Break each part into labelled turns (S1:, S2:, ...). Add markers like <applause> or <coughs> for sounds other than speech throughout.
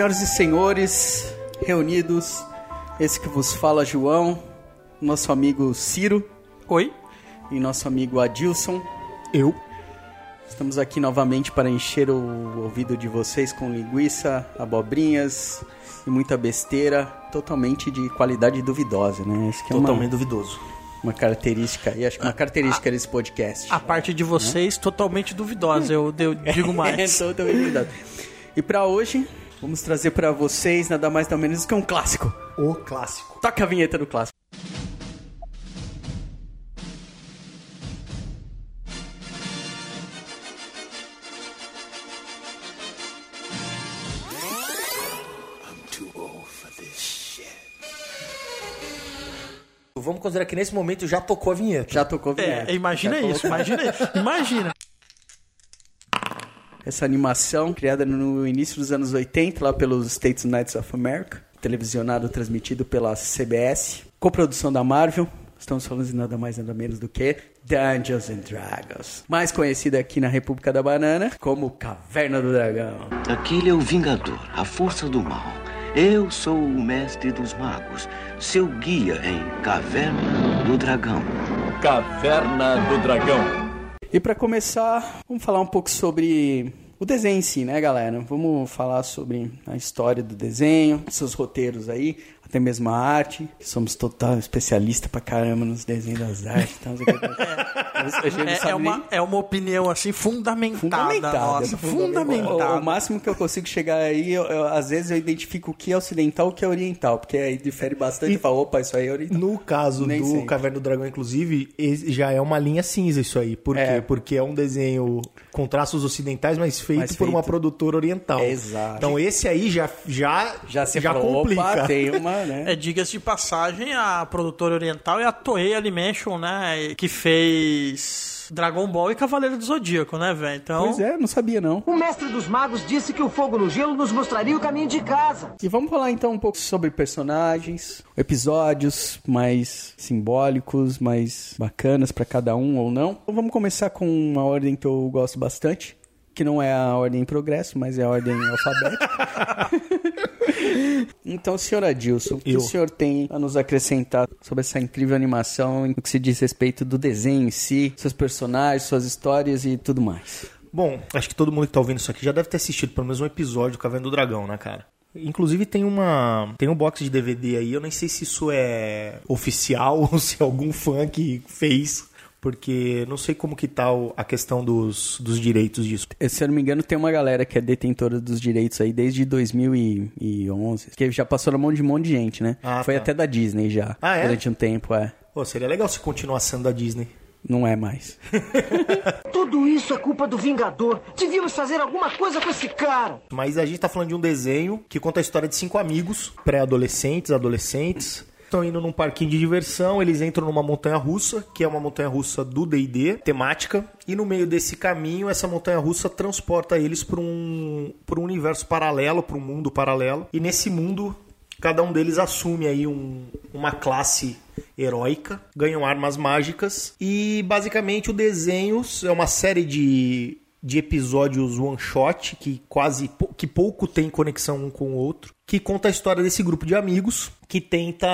S1: Senhoras e senhores, reunidos, esse que vos fala João, nosso amigo Ciro
S2: Oi?
S1: e nosso amigo Adilson.
S3: Eu.
S1: Estamos aqui novamente para encher o ouvido de vocês com linguiça, abobrinhas e muita besteira, totalmente de qualidade duvidosa, né? Isso que é uma,
S3: Totalmente duvidoso.
S1: uma característica, e acho que uma característica desse podcast.
S2: A parte de vocês totalmente duvidosa, eu, eu digo <laughs> mais.
S1: É, totalmente duvidosa. E para hoje, vamos trazer para vocês nada mais nada menos que um clássico.
S3: O clássico.
S1: Toca a vinheta do clássico.
S3: Vamos considerar que nesse momento já tocou a vinheta.
S1: Já tocou a vinheta.
S2: É, imagina
S1: Já
S2: isso, imagina isso. Imagina. <laughs>
S1: Essa animação, criada no início dos anos 80, lá pelos States United of America, televisionado transmitido pela CBS, coprodução da Marvel. Estamos falando de nada mais nada menos do que Dungeons and Dragons, mais conhecida aqui na República da Banana como Caverna do Dragão.
S4: Aquele é o Vingador, a força do mal. Eu sou o mestre dos magos, seu guia em Caverna do Dragão.
S5: Caverna do Dragão.
S1: E para começar, vamos falar um pouco sobre o desenho em si, né, galera? Vamos falar sobre a história do desenho, seus roteiros aí, até mesmo a arte. Somos total especialista pra caramba nos desenhos das artes. Então, <laughs>
S2: É, é uma,
S1: nem-
S2: é uma opinião assim fundamentada.
S1: Fundamentada.
S2: Nossa,
S1: O,
S2: fundamentada.
S1: o máximo que eu consigo chegar aí, eu- eu- às vezes eu identifico o que é ocidental e o que é oriental, porque aí difere bastante.
S3: E-
S1: Eu falo, opa, isso aí é oriental.
S3: No caso
S1: Nem
S3: do
S1: sempre.
S3: Caverna do Dragão, inclusive, já é uma linha cinza isso aí. Por quê?
S1: É.
S3: Porque é um desenho com traços ocidentais, mas feito,
S1: Mas
S3: por uma
S1: feito.
S3: produtora oriental.
S1: Exato.
S3: Então esse aí já já
S1: Já se
S3: já
S1: falou,
S3: complica.
S1: opa, tem uma, né?
S2: É, diga-se de passagem, a produtora oriental é a Toei Animation, né? Que fez Dragon Ball e Cavaleiro do Zodíaco, né, velho? Então,
S1: Pois é, não sabia não.
S6: O mestre dos magos disse que o fogo no gelo nos mostraria o caminho de casa.
S1: E vamos falar então um pouco sobre personagens, episódios mais simbólicos, mais bacanas pra cada um ou não. Então vamos começar com uma ordem que eu gosto bastante, que não é a ordem em progresso, mas é a ordem <laughs> alfabética. Então, senhor Adilson, o que o senhor tem a nos acrescentar sobre essa incrível animação no que se diz respeito do desenho em si, seus personagens, suas histórias e tudo mais?
S3: Bom, acho que todo mundo que tá ouvindo isso aqui já deve ter assistido pelo menos um episódio do Caverna do Dragão, né, cara? Inclusive tem uma tem um box de DVD aí, eu nem sei se isso é oficial <laughs> ou se é algum fã que fez, porque não sei como que tá o- a questão dos, dos direitos disso.
S1: Se eu não me engano, tem uma galera que é detentora dos direitos aí desde 2011, que já passou na mão de um monte de gente, né?
S3: Ah,
S1: Foi
S3: tá.
S1: até da Disney já,
S3: Ah, é?
S1: durante um tempo, é.
S3: Pô, seria legal se continuasse sendo da Disney.
S1: Não é mais. <laughs>
S6: Tudo isso é culpa do Vingador. Devíamos fazer alguma coisa com esse cara.
S3: Mas a gente tá falando de um desenho que conta a história de cinco amigos, pré-adolescentes, adolescentes. Estão indo num parquinho de diversão, eles entram numa montanha russa, que é uma montanha russa do D&D, temática, e no meio desse caminho, essa montanha russa transporta eles para um, pra um universo paralelo, para um mundo paralelo. E nesse mundo, cada um deles assume aí um- uma classe heróica, ganham armas mágicas e basicamente o desenho é uma série de, de episódios one shot que quase que pouco tem conexão um com o outro, que conta a história desse grupo de amigos que tenta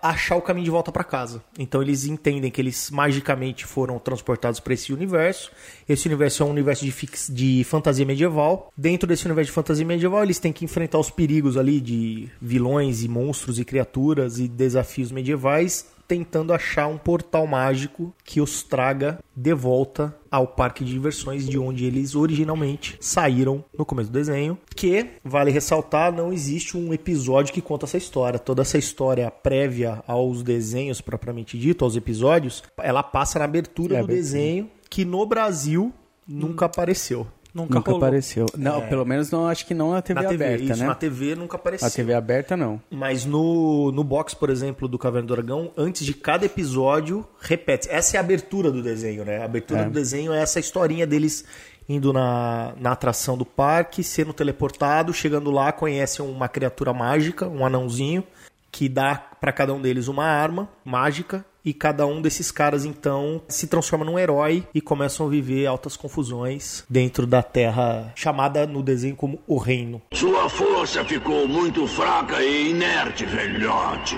S3: achar o caminho de volta para casa. Então eles entendem que eles magicamente foram transportados para esse universo. Esse universo é um universo de, fix- de fantasia medieval. Dentro desse universo de fantasia medieval, eles têm que enfrentar os perigos ali de vilões e monstros e criaturas e desafios medievais tentando achar um portal mágico que os traga de volta ao parque de diversões de onde eles originalmente saíram no começo do desenho. Que, vale ressaltar, não existe um episódio que conta essa história. Toda essa história prévia aos desenhos, propriamente dito, aos episódios, ela passa na abertura
S1: É,
S3: do
S1: abertura.
S3: desenho, que no Brasil nunca apareceu.
S2: Nunca,
S1: Nunca
S2: rolou.
S1: apareceu. Não, pelo menos não acho que não na TV
S3: na TV,
S1: aberta,
S3: isso
S1: né?
S3: na TV nunca apareceu.
S1: A TV aberta não.
S3: Mas no, no box, por exemplo, do Caverna do Dragão, antes de cada episódio, repete. Essa é a abertura do desenho, né? A abertura
S1: É.
S3: do desenho é essa historinha deles indo na, na atração do parque, sendo teleportado, chegando lá, conhecem uma criatura mágica, um anãozinho, que dá pra cada um deles uma arma mágica. E cada um desses caras, então, se transforma num herói e começam a viver altas confusões dentro da terra chamada no desenho como o Reino.
S7: Sua força ficou muito fraca e inerte, velhote.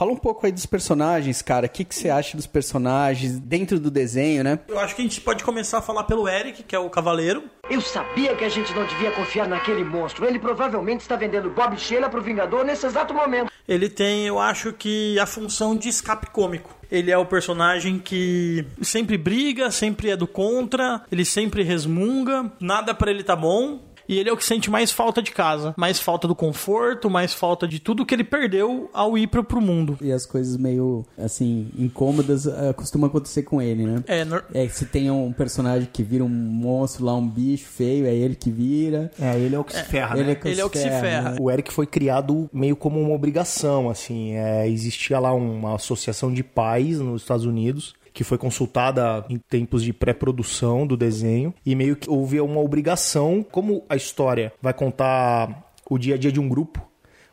S1: Fala um pouco aí dos personagens, cara. O que, que você acha dos personagens dentro do desenho, né?
S2: Eu acho que a gente pode começar a falar pelo Eric, que é o cavaleiro.
S6: Eu sabia que a gente não devia confiar naquele monstro. Ele provavelmente está vendendo Bob Sheila pro Vingador nesse exato momento.
S2: Ele tem, eu acho que, a função de escape cômico. Ele é o personagem que sempre briga, sempre é do contra, ele sempre resmunga, nada pra ele tá bom. E ele é o que sente mais falta de casa, mais falta do conforto, mais falta de tudo que ele perdeu ao ir pro, pro mundo.
S1: E as coisas meio, assim, incômodas eh, costumam acontecer com ele, né?
S2: É, nor-
S1: É, se tem um personagem que vira um monstro lá, um bicho feio, é ele que vira.
S3: É, ele é o que se ferra,
S1: Ele
S3: né?
S1: é, que
S2: Ele é o que se ferra.
S1: né?
S3: O Eric foi criado meio como uma obrigação, assim, é, existia lá uma associação de pais nos Estados Unidos que foi consultada em tempos de pré-produção do desenho e meio que houve uma obrigação, como a história vai contar o dia a dia de um grupo,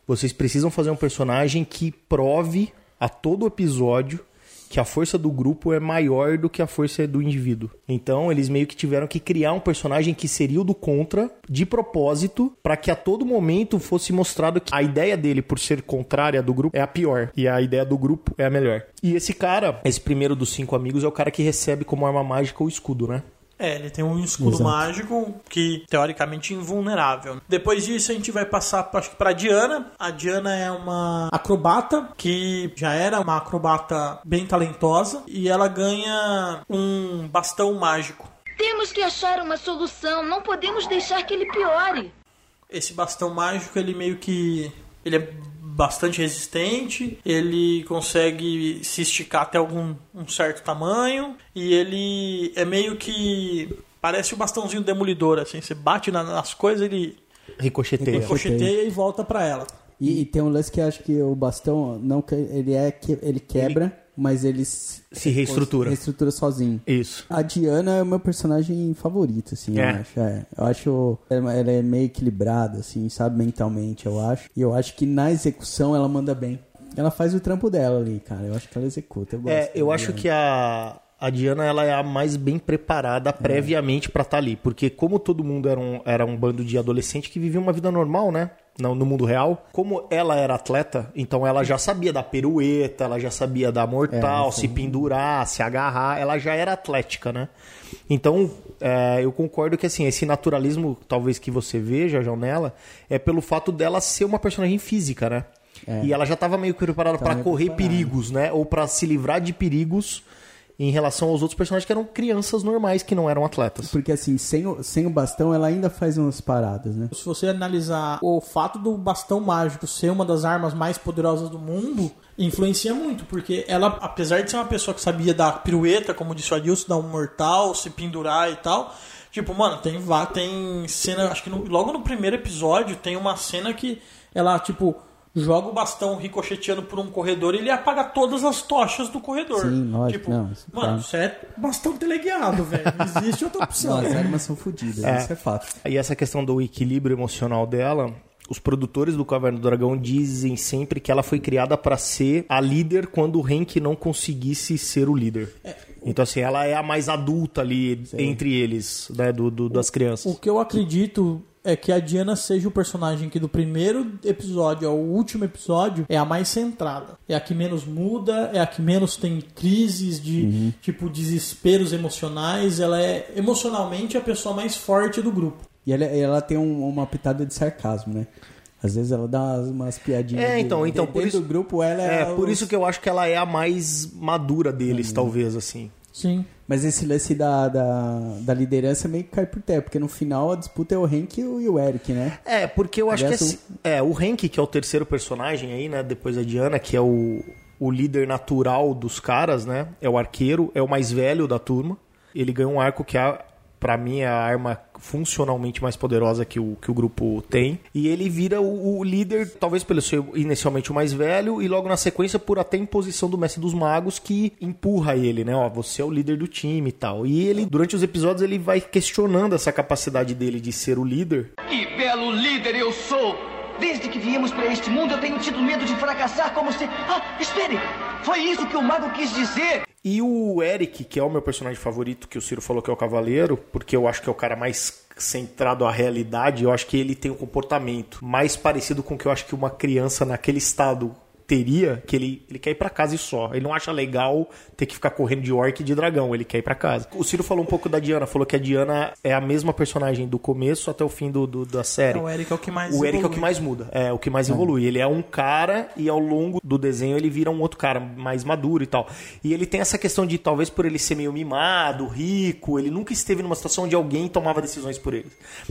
S3: vocês precisam fazer um personagem que prove a todo episódio que a força do grupo é maior do que a força do indivíduo. Então, eles meio que tiveram que criar um personagem que seria o do contra, de propósito, para que a todo momento fosse mostrado que a ideia dele, por ser contrária do grupo, é a pior. E a ideia do grupo é a melhor. E esse cara, esse primeiro dos cinco amigos, é o cara que recebe como arma mágica o escudo, né?
S2: É, ele tem um escudo
S1: Exato.
S2: mágico que teoricamente é invulnerável. Depois disso a gente vai passar acho que para Diana. A Diana é uma acrobata que já era uma acrobata bem talentosa e ela ganha um bastão mágico.
S8: Temos que achar uma solução. Não podemos deixar que ele piore.
S2: Esse bastão mágico ele meio que ele é bastante resistente, ele consegue se esticar até algum um certo tamanho e ele é meio que parece o bastãozinho demolidor assim, você bate na- nas coisas ele
S3: Ricocheteia.
S2: ricocheteia e volta pra ela.
S1: E, e tem um lance que acho que o bastão, não que ele é que ele quebra, mas ele se,
S3: Se reestrutura.
S1: reestrutura sozinho.
S3: Isso.
S1: A Diana é o meu personagem favorito, assim,
S3: É.
S1: eu acho. É. Eu acho ela é meio equilibrada, assim, sabe, mentalmente, eu acho. E eu acho que na execução ela manda bem. Ela faz o trampo dela ali, cara. Eu acho que ela executa. Eu gosto
S3: É, eu acho
S1: Diana.
S3: que a, a Diana ela é a mais bem preparada previamente pra estar ali. Porque como todo mundo era um, era um bando de adolescente que vivia uma vida normal, né? No, mundo real. Como ela era atleta, então ela já sabia da pirueta, ela já sabia da mortal,
S1: É,
S3: se pendurar, se agarrar. Ela já era atlética, né? Então, é, eu concordo que assim, esse naturalismo, talvez que você veja, João, nela, é pelo fato dela ser uma personagem física, né? E ela já estava meio que preparada
S1: meio
S3: correr
S1: preparada.
S3: perigos, né? Ou pra se livrar de perigos em relação aos outros personagens que eram crianças normais, que não eram atletas.
S1: Porque assim, sem o, sem o bastão ela ainda faz umas paradas, né?
S2: Se você analisar o fato do bastão mágico ser uma das armas mais poderosas do mundo, influencia muito, porque ela, apesar de ser uma pessoa que sabia dar pirueta, como disse o Adilson, dar um mortal, se pendurar e tal, tipo, mano, tem, vá- tem cena, acho que no- logo no primeiro episódio tem uma cena que ela, tipo, joga o bastão ricocheteando por um corredor e ele apaga todas as tochas do corredor.
S1: Sim, lógico,
S2: Tipo,
S1: não, isso
S2: mano,
S1: tá.
S2: isso é bastão teleguiado, velho. Não <laughs> existe outra opção.
S1: Não, as armas são fodidas, isso é fato.
S3: E essa questão do equilíbrio emocional dela, os produtores do Caverna do Dragão dizem sempre que ela foi criada pra ser a líder quando o Hank não conseguisse ser o líder. Então, assim, ela é a mais adulta ali entre eles, né, do, do- das crianças.
S2: O que eu acredito é que a Diana seja o personagem que do primeiro episódio ao último episódio é a mais centrada. É a que menos muda, é a que menos tem crises de tipo desesperos emocionais. Ela é emocionalmente a pessoa mais forte do grupo.
S1: E ela, ela tem um- uma pitada de sarcasmo, né? Às vezes ela dá umas, umas piadinhas.
S3: É,
S1: de-
S3: então,
S1: de-
S3: então, por
S1: dentro
S3: isso-
S1: do grupo ela
S3: É,
S1: é.
S3: por isso que eu acho que ela é a mais madura deles, talvez, assim.
S2: Sim.
S1: Mas esse lance da, da, da liderança meio que cai por terra, porque no final a disputa é o Hank e o, Eric, né?
S3: É, porque eu acho
S1: Aliás,
S3: que assim, é, o Hank, que é o terceiro personagem aí, né, depois da Diana, que é o, o líder natural dos caras, né, é o arqueiro, é o mais velho da turma. Ele ganha um arco que é Pra mim é a arma funcionalmente mais poderosa que o, que o grupo tem. E ele vira o, o líder, talvez pelo ser inicialmente o mais velho, e logo na sequência por até imposição do Mestre dos Magos que empurra ele, né? Ó, você é o líder do time e tal. E ele, durante os episódios, ele vai questionando essa capacidade dele de ser o líder.
S6: Que belo líder eu sou! Desde que viemos para este mundo, eu tenho tido medo de fracassar como se. Ah, espere! Foi isso que o mago quis dizer!
S3: E o Eric, que é o meu personagem favorito, que o Ciro falou que é o cavaleiro, porque eu acho que é o cara mais centrado à realidade, eu acho que ele tem um comportamento mais parecido com o que eu acho que uma criança naquele estado teria, que ele, ele quer ir pra casa e só. Ele não acha legal ter que ficar correndo de orc e de dragão, ele quer ir pra casa. O Ciro falou um pouco da Diana, falou que a Diana é a mesma personagem do começo até o fim do, do da série.
S2: É, o Eric é o que mais
S3: O Eric é o que mais muda, é o que mais evolui. Ele é um cara e ao longo do desenho ele vira um outro cara mais maduro e tal. E ele tem essa questão de talvez por ele ser meio mimado, rico, ele nunca esteve numa situação onde alguém tomava decisões por ele.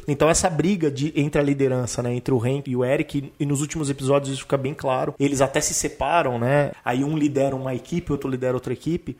S3: Então essa briga de, entre a liderança, né, entre o Hank e o Eric, e nos últimos episódios isso fica bem claro. Eles até se separam, né? Aí um lidera uma equipe, outro lidera outra equipe.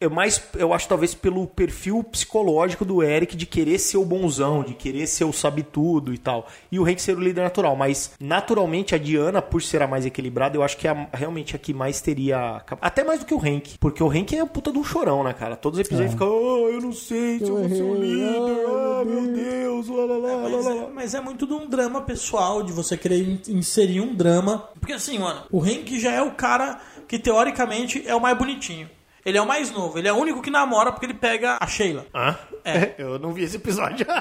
S3: Eu mais, eu acho talvez pelo perfil psicológico do Eric de querer ser o bonzão, de querer ser o sabe tudo e tal. E o Hank ser o líder natural, mas naturalmente a Diana, por ser a mais equilibrada, eu acho que é a- realmente a que mais teria até mais do que o Hank, porque o Hank é a puta de um chorão, né, cara? Todos os episódios fica, oh, eu não sei se eu vou ser o líder. Ah, meu Deus, lá, lá, lá, lá,
S2: Mas
S3: lá,
S2: é,
S3: lá.
S2: mas é muito de um drama pessoal, de você querer in- inserir um drama. Porque assim, mano, o Hank já é o cara que teoricamente é o mais bonitinho. Ele é o mais novo, ele é o único que namora porque ele pega a Sheila.
S3: Hã?
S2: É. <laughs>
S3: Eu não vi esse episódio. <laughs>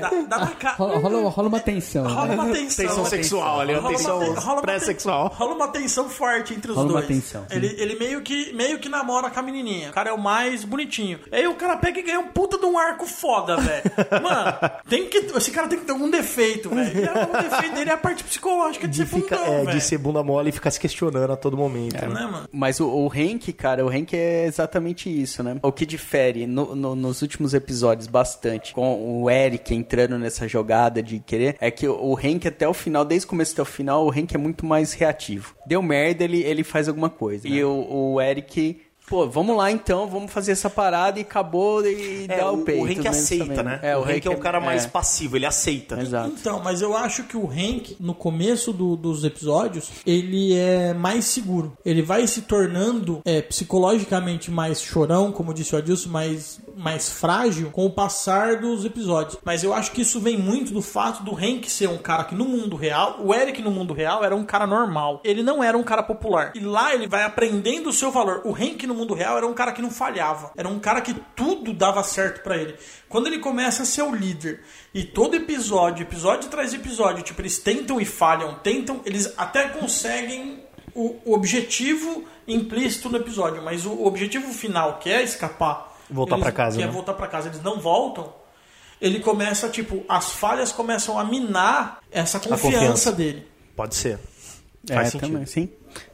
S2: Dá, dá na cara.
S1: Rola, rola, rola uma tensão.
S2: Rola
S1: né?
S2: uma tensão.
S3: Tensão sexual ali, uma
S2: Rola
S3: tensão
S2: te- rola uma
S3: pré-sexual.
S2: Rola uma tensão forte entre os
S1: Rola uma
S2: dois.
S1: tensão.
S2: Ele, ele meio, que, meio que namora com a menininha. O cara é o mais bonitinho. Aí o cara pega e ganha um puta de um arco foda, velho. <laughs> Mano, tem que, esse cara tem que ter algum defeito, velho. E O defeito dele é a parte psicológica de,
S3: De,
S2: ser
S3: ficar,
S2: bundão,
S3: é,
S2: velho.
S3: de ser bunda mole e ficar se questionando a todo momento. né?
S2: Né, mano?
S1: Mas o, o Hank, cara, o Hank é exatamente isso, né? O que difere no- no- nos últimos episódios bastante com o Eric entrando nessa jogada de querer é que o, Hank até o final, desde o começo até o final, o Hank é muito mais reativo. Deu merda, ele, ele faz alguma coisa. E o, o Eric. Pô, vamos lá então, vamos fazer essa parada e acabou e
S3: É,
S1: dá
S3: o,
S1: o peito.
S3: o Hank
S1: mesmo
S3: aceita,
S1: também.
S3: né?
S1: É,
S3: o, Hank é um cara mais
S1: é,
S3: passivo, ele aceita.
S1: Exato.
S2: Então, mas eu acho que o Hank, no começo do- dos episódios, ele é mais seguro. Ele vai se tornando é, psicologicamente mais chorão, como disse o Adilson, mais, mais frágil com o passar dos episódios. Mas eu acho que isso vem muito do fato do Hank ser um cara que no mundo real, o Eric no mundo real era um cara normal. Ele não era um cara popular. E lá ele vai aprendendo o seu valor. O Hank no mundo real era um cara que não falhava. Era um cara que tudo dava certo pra ele. Quando ele começa a ser o líder e todo episódio, episódio atrás de episódio, tipo, eles tentam e falham, tentam, eles até conseguem o, o objetivo implícito no episódio, mas o objetivo final, que é escapar,
S3: Voltar pra casa,
S2: que é
S3: né?
S2: voltar pra casa, eles não voltam. Ele começa, tipo, as falhas começam a minar essa confiança,
S3: confiança.
S2: dele.
S3: Pode ser.
S1: É,
S3: Faz sentido.
S1: também, sim.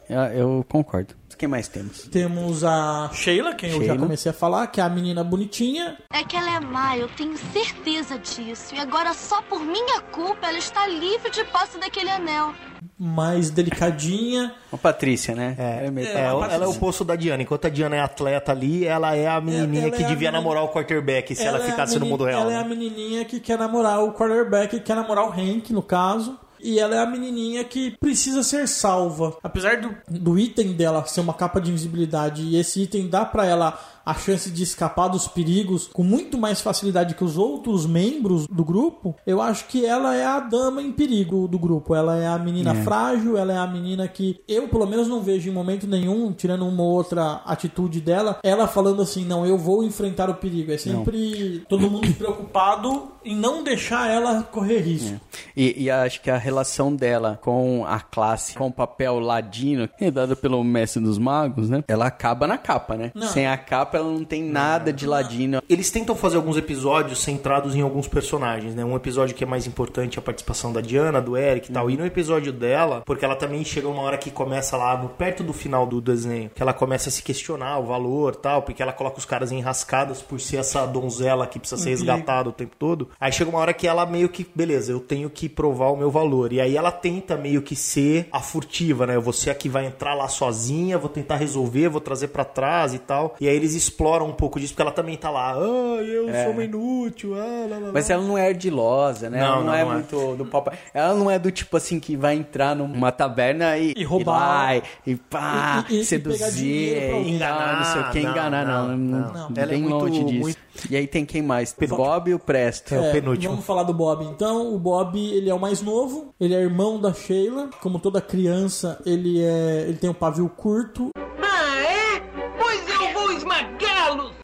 S1: Eu, eu concordo. Quem mais temos?
S2: Temos a Sheila, quem eu já
S1: Sheila.
S2: comecei a falar, que é a menina bonitinha.
S8: É que ela é má, eu tenho certeza disso. E agora, só por minha culpa, ela está livre de posse daquele anel.
S2: mais delicadinha. <laughs>
S1: A Patrícia, né?
S3: É,
S1: meio-
S3: é, ela é o oposto da Diana. Enquanto a Diana é atleta ali, ela é a menininha
S2: ela
S3: que
S2: é a
S3: devia
S2: menina-
S3: namorar o quarterback se ela,
S2: é a
S3: ficasse no mundo real.
S2: Ela é a
S3: né?
S2: menininha que quer namorar o quarterback, quer namorar o Hank, no caso. E ela é a menininha que precisa ser salva. Apesar do, do item dela ser uma capa de invisibilidade e esse item dá pra ela a chance de escapar dos perigos com muito mais facilidade que os outros membros do grupo, eu acho que ela é a dama em perigo do grupo. Ela é a menina frágil, ela é a menina que eu, pelo menos, não vejo em momento nenhum, tirando uma ou outra atitude dela, ela falando assim: não, eu vou enfrentar o perigo. É sempre todo mundo preocupado em não deixar ela correr risco.
S1: E, e acho que a relação dela com a classe, com o papel ladino, que é dado pelo mestre dos magos, né? Ela acaba na capa, né?
S2: Não.
S1: Sem a capa, ela não tem nada de ladino.
S3: Eles tentam fazer alguns episódios centrados em alguns personagens, né? Um episódio que é mais importante é a participação da Diana, do Eric e tal. E no episódio dela, porque ela também chega uma hora que começa lá, perto do final do desenho, que ela começa a se questionar o valor tal, porque ela coloca os caras em rascadas por ser essa donzela que precisa ser resgatada o tempo todo. Aí chega uma hora que ela meio que, beleza, eu tenho que provar o meu valor. E aí ela tenta meio que ser a furtiva, né? Você aqui vai entrar lá sozinha, vou tentar resolver, vou trazer pra trás e tal. E aí eles exploram um pouco disso, porque ela também tá lá, ah, eu
S1: É.
S3: sou uma inútil, ah, lá, lá, lá.
S1: Mas ela não é ardilosa, né?
S3: Não,
S1: ela não,
S3: não,
S1: é
S3: não é.
S1: muito do papo. Ela não é do tipo assim que vai entrar numa taberna e,
S2: E roubar.
S1: lá, e, e pá,
S2: E- e- e
S1: seduzir, e tal, não sei o que,
S3: Não,
S1: enganar, não.
S3: não,
S1: não,
S3: não.
S1: bem
S3: Ela é muito-
S1: longe disso.
S3: muito-
S1: E aí tem quem mais? O Bob e o Presto.
S3: É o
S2: É,
S3: penúltimo.
S2: Vamos falar do Bob. Então, o Bob, ele é o mais novo, ele é irmão da Sheila. Como toda criança, ele é, ele tem um pavio curto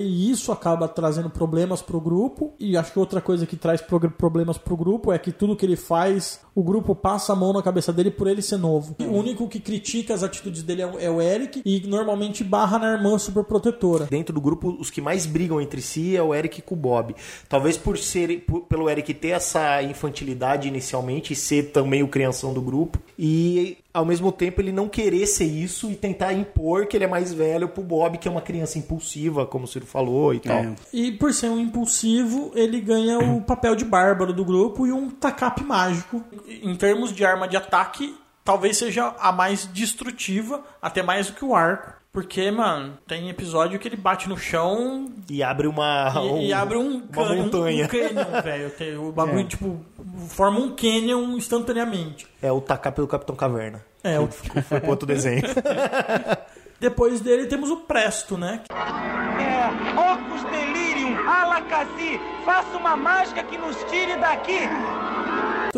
S2: e isso acaba trazendo problemas pro grupo. E acho que outra coisa que traz problemas pro grupo é que tudo que ele faz, o grupo passa a mão na cabeça dele por ele ser novo. O único que critica as atitudes dele é o- é o Eric e normalmente barra na irmã super protetora.
S3: Dentro do grupo, os que mais brigam entre si é o Eric com o Bob. Talvez por ser por- pelo Eric ter essa infantilidade inicialmente e ser também o crianção do grupo. E ao mesmo tempo ele não querer ser isso e tentar impor que ele é mais velho pro Bob, que é uma criança impulsiva, como o Ciro falou e tal.
S1: É.
S2: E por ser um impulsivo, ele ganha o papel de bárbaro do grupo e um tacape mágico. Em termos de arma de ataque, talvez seja a mais destrutiva, até mais do que o arco. Porque, mano, tem episódio que ele bate no chão
S3: E abre uma.
S2: e, e abre um,
S3: uma
S2: um-
S3: montanha.
S2: um canyon, <laughs> velho. O bagulho, tipo, forma um canyon instantaneamente.
S3: É o tacar pelo Capitão Caverna.
S2: É, o- <laughs>
S3: Foi pro outro desenho. <laughs>
S2: Depois dele temos o Presto, né?
S9: É, Ocus Delirium, Alakazzi, faça uma mágica que nos tire daqui!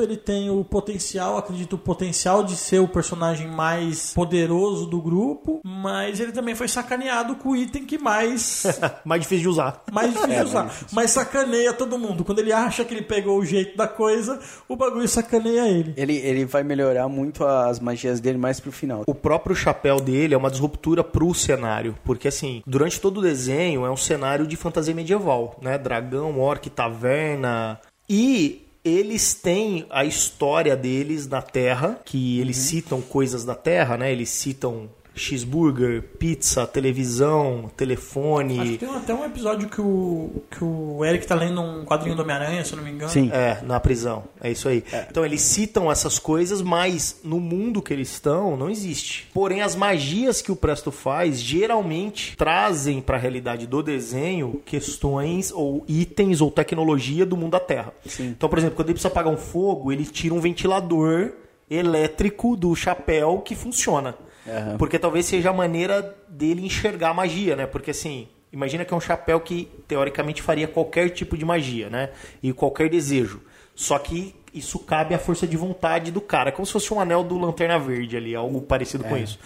S2: Ele tem o potencial, acredito, o potencial de ser o personagem mais poderoso do grupo, mas ele também foi sacaneado com o item que mais, <laughs>
S3: mais difícil de usar.
S2: mais difícil de usar. Mas sacaneia todo mundo. Quando ele acha que ele pegou o jeito da coisa, o bagulho sacaneia ele.
S1: Ele, ele vai melhorar muito as magias dele mais pro final.
S3: O próprio chapéu dele é uma disruptura pro cenário, porque assim, durante todo o desenho é um cenário de fantasia medieval, né? Dragão, orc, taverna. E eles têm a história deles na Terra, que eles citam coisas da Terra, né? Eles citam cheeseburger, pizza, televisão,
S2: Acho
S3: telefone.
S2: que tem até um episódio que o, que o Eric tá lendo um quadrinho do Homem-Aranha, se eu não me engano.
S1: Sim.
S3: É, na prisão. É isso aí. Então eles citam essas coisas, mas no mundo que eles estão não existe. Porém, as magias que o Presto faz geralmente trazem para a realidade do desenho questões ou itens ou tecnologia do mundo da Terra. Então, por exemplo, quando ele precisa apagar um fogo, ele tira um ventilador elétrico do chapéu que funciona.
S1: Aham.
S3: Porque talvez seja a maneira dele enxergar a magia, né? Porque assim, imagina que é um chapéu que teoricamente faria qualquer tipo de magia, né? E qualquer desejo. Só que isso cabe à força de vontade do cara, É como se fosse um anel do Lanterna Verde ali, algo parecido com isso.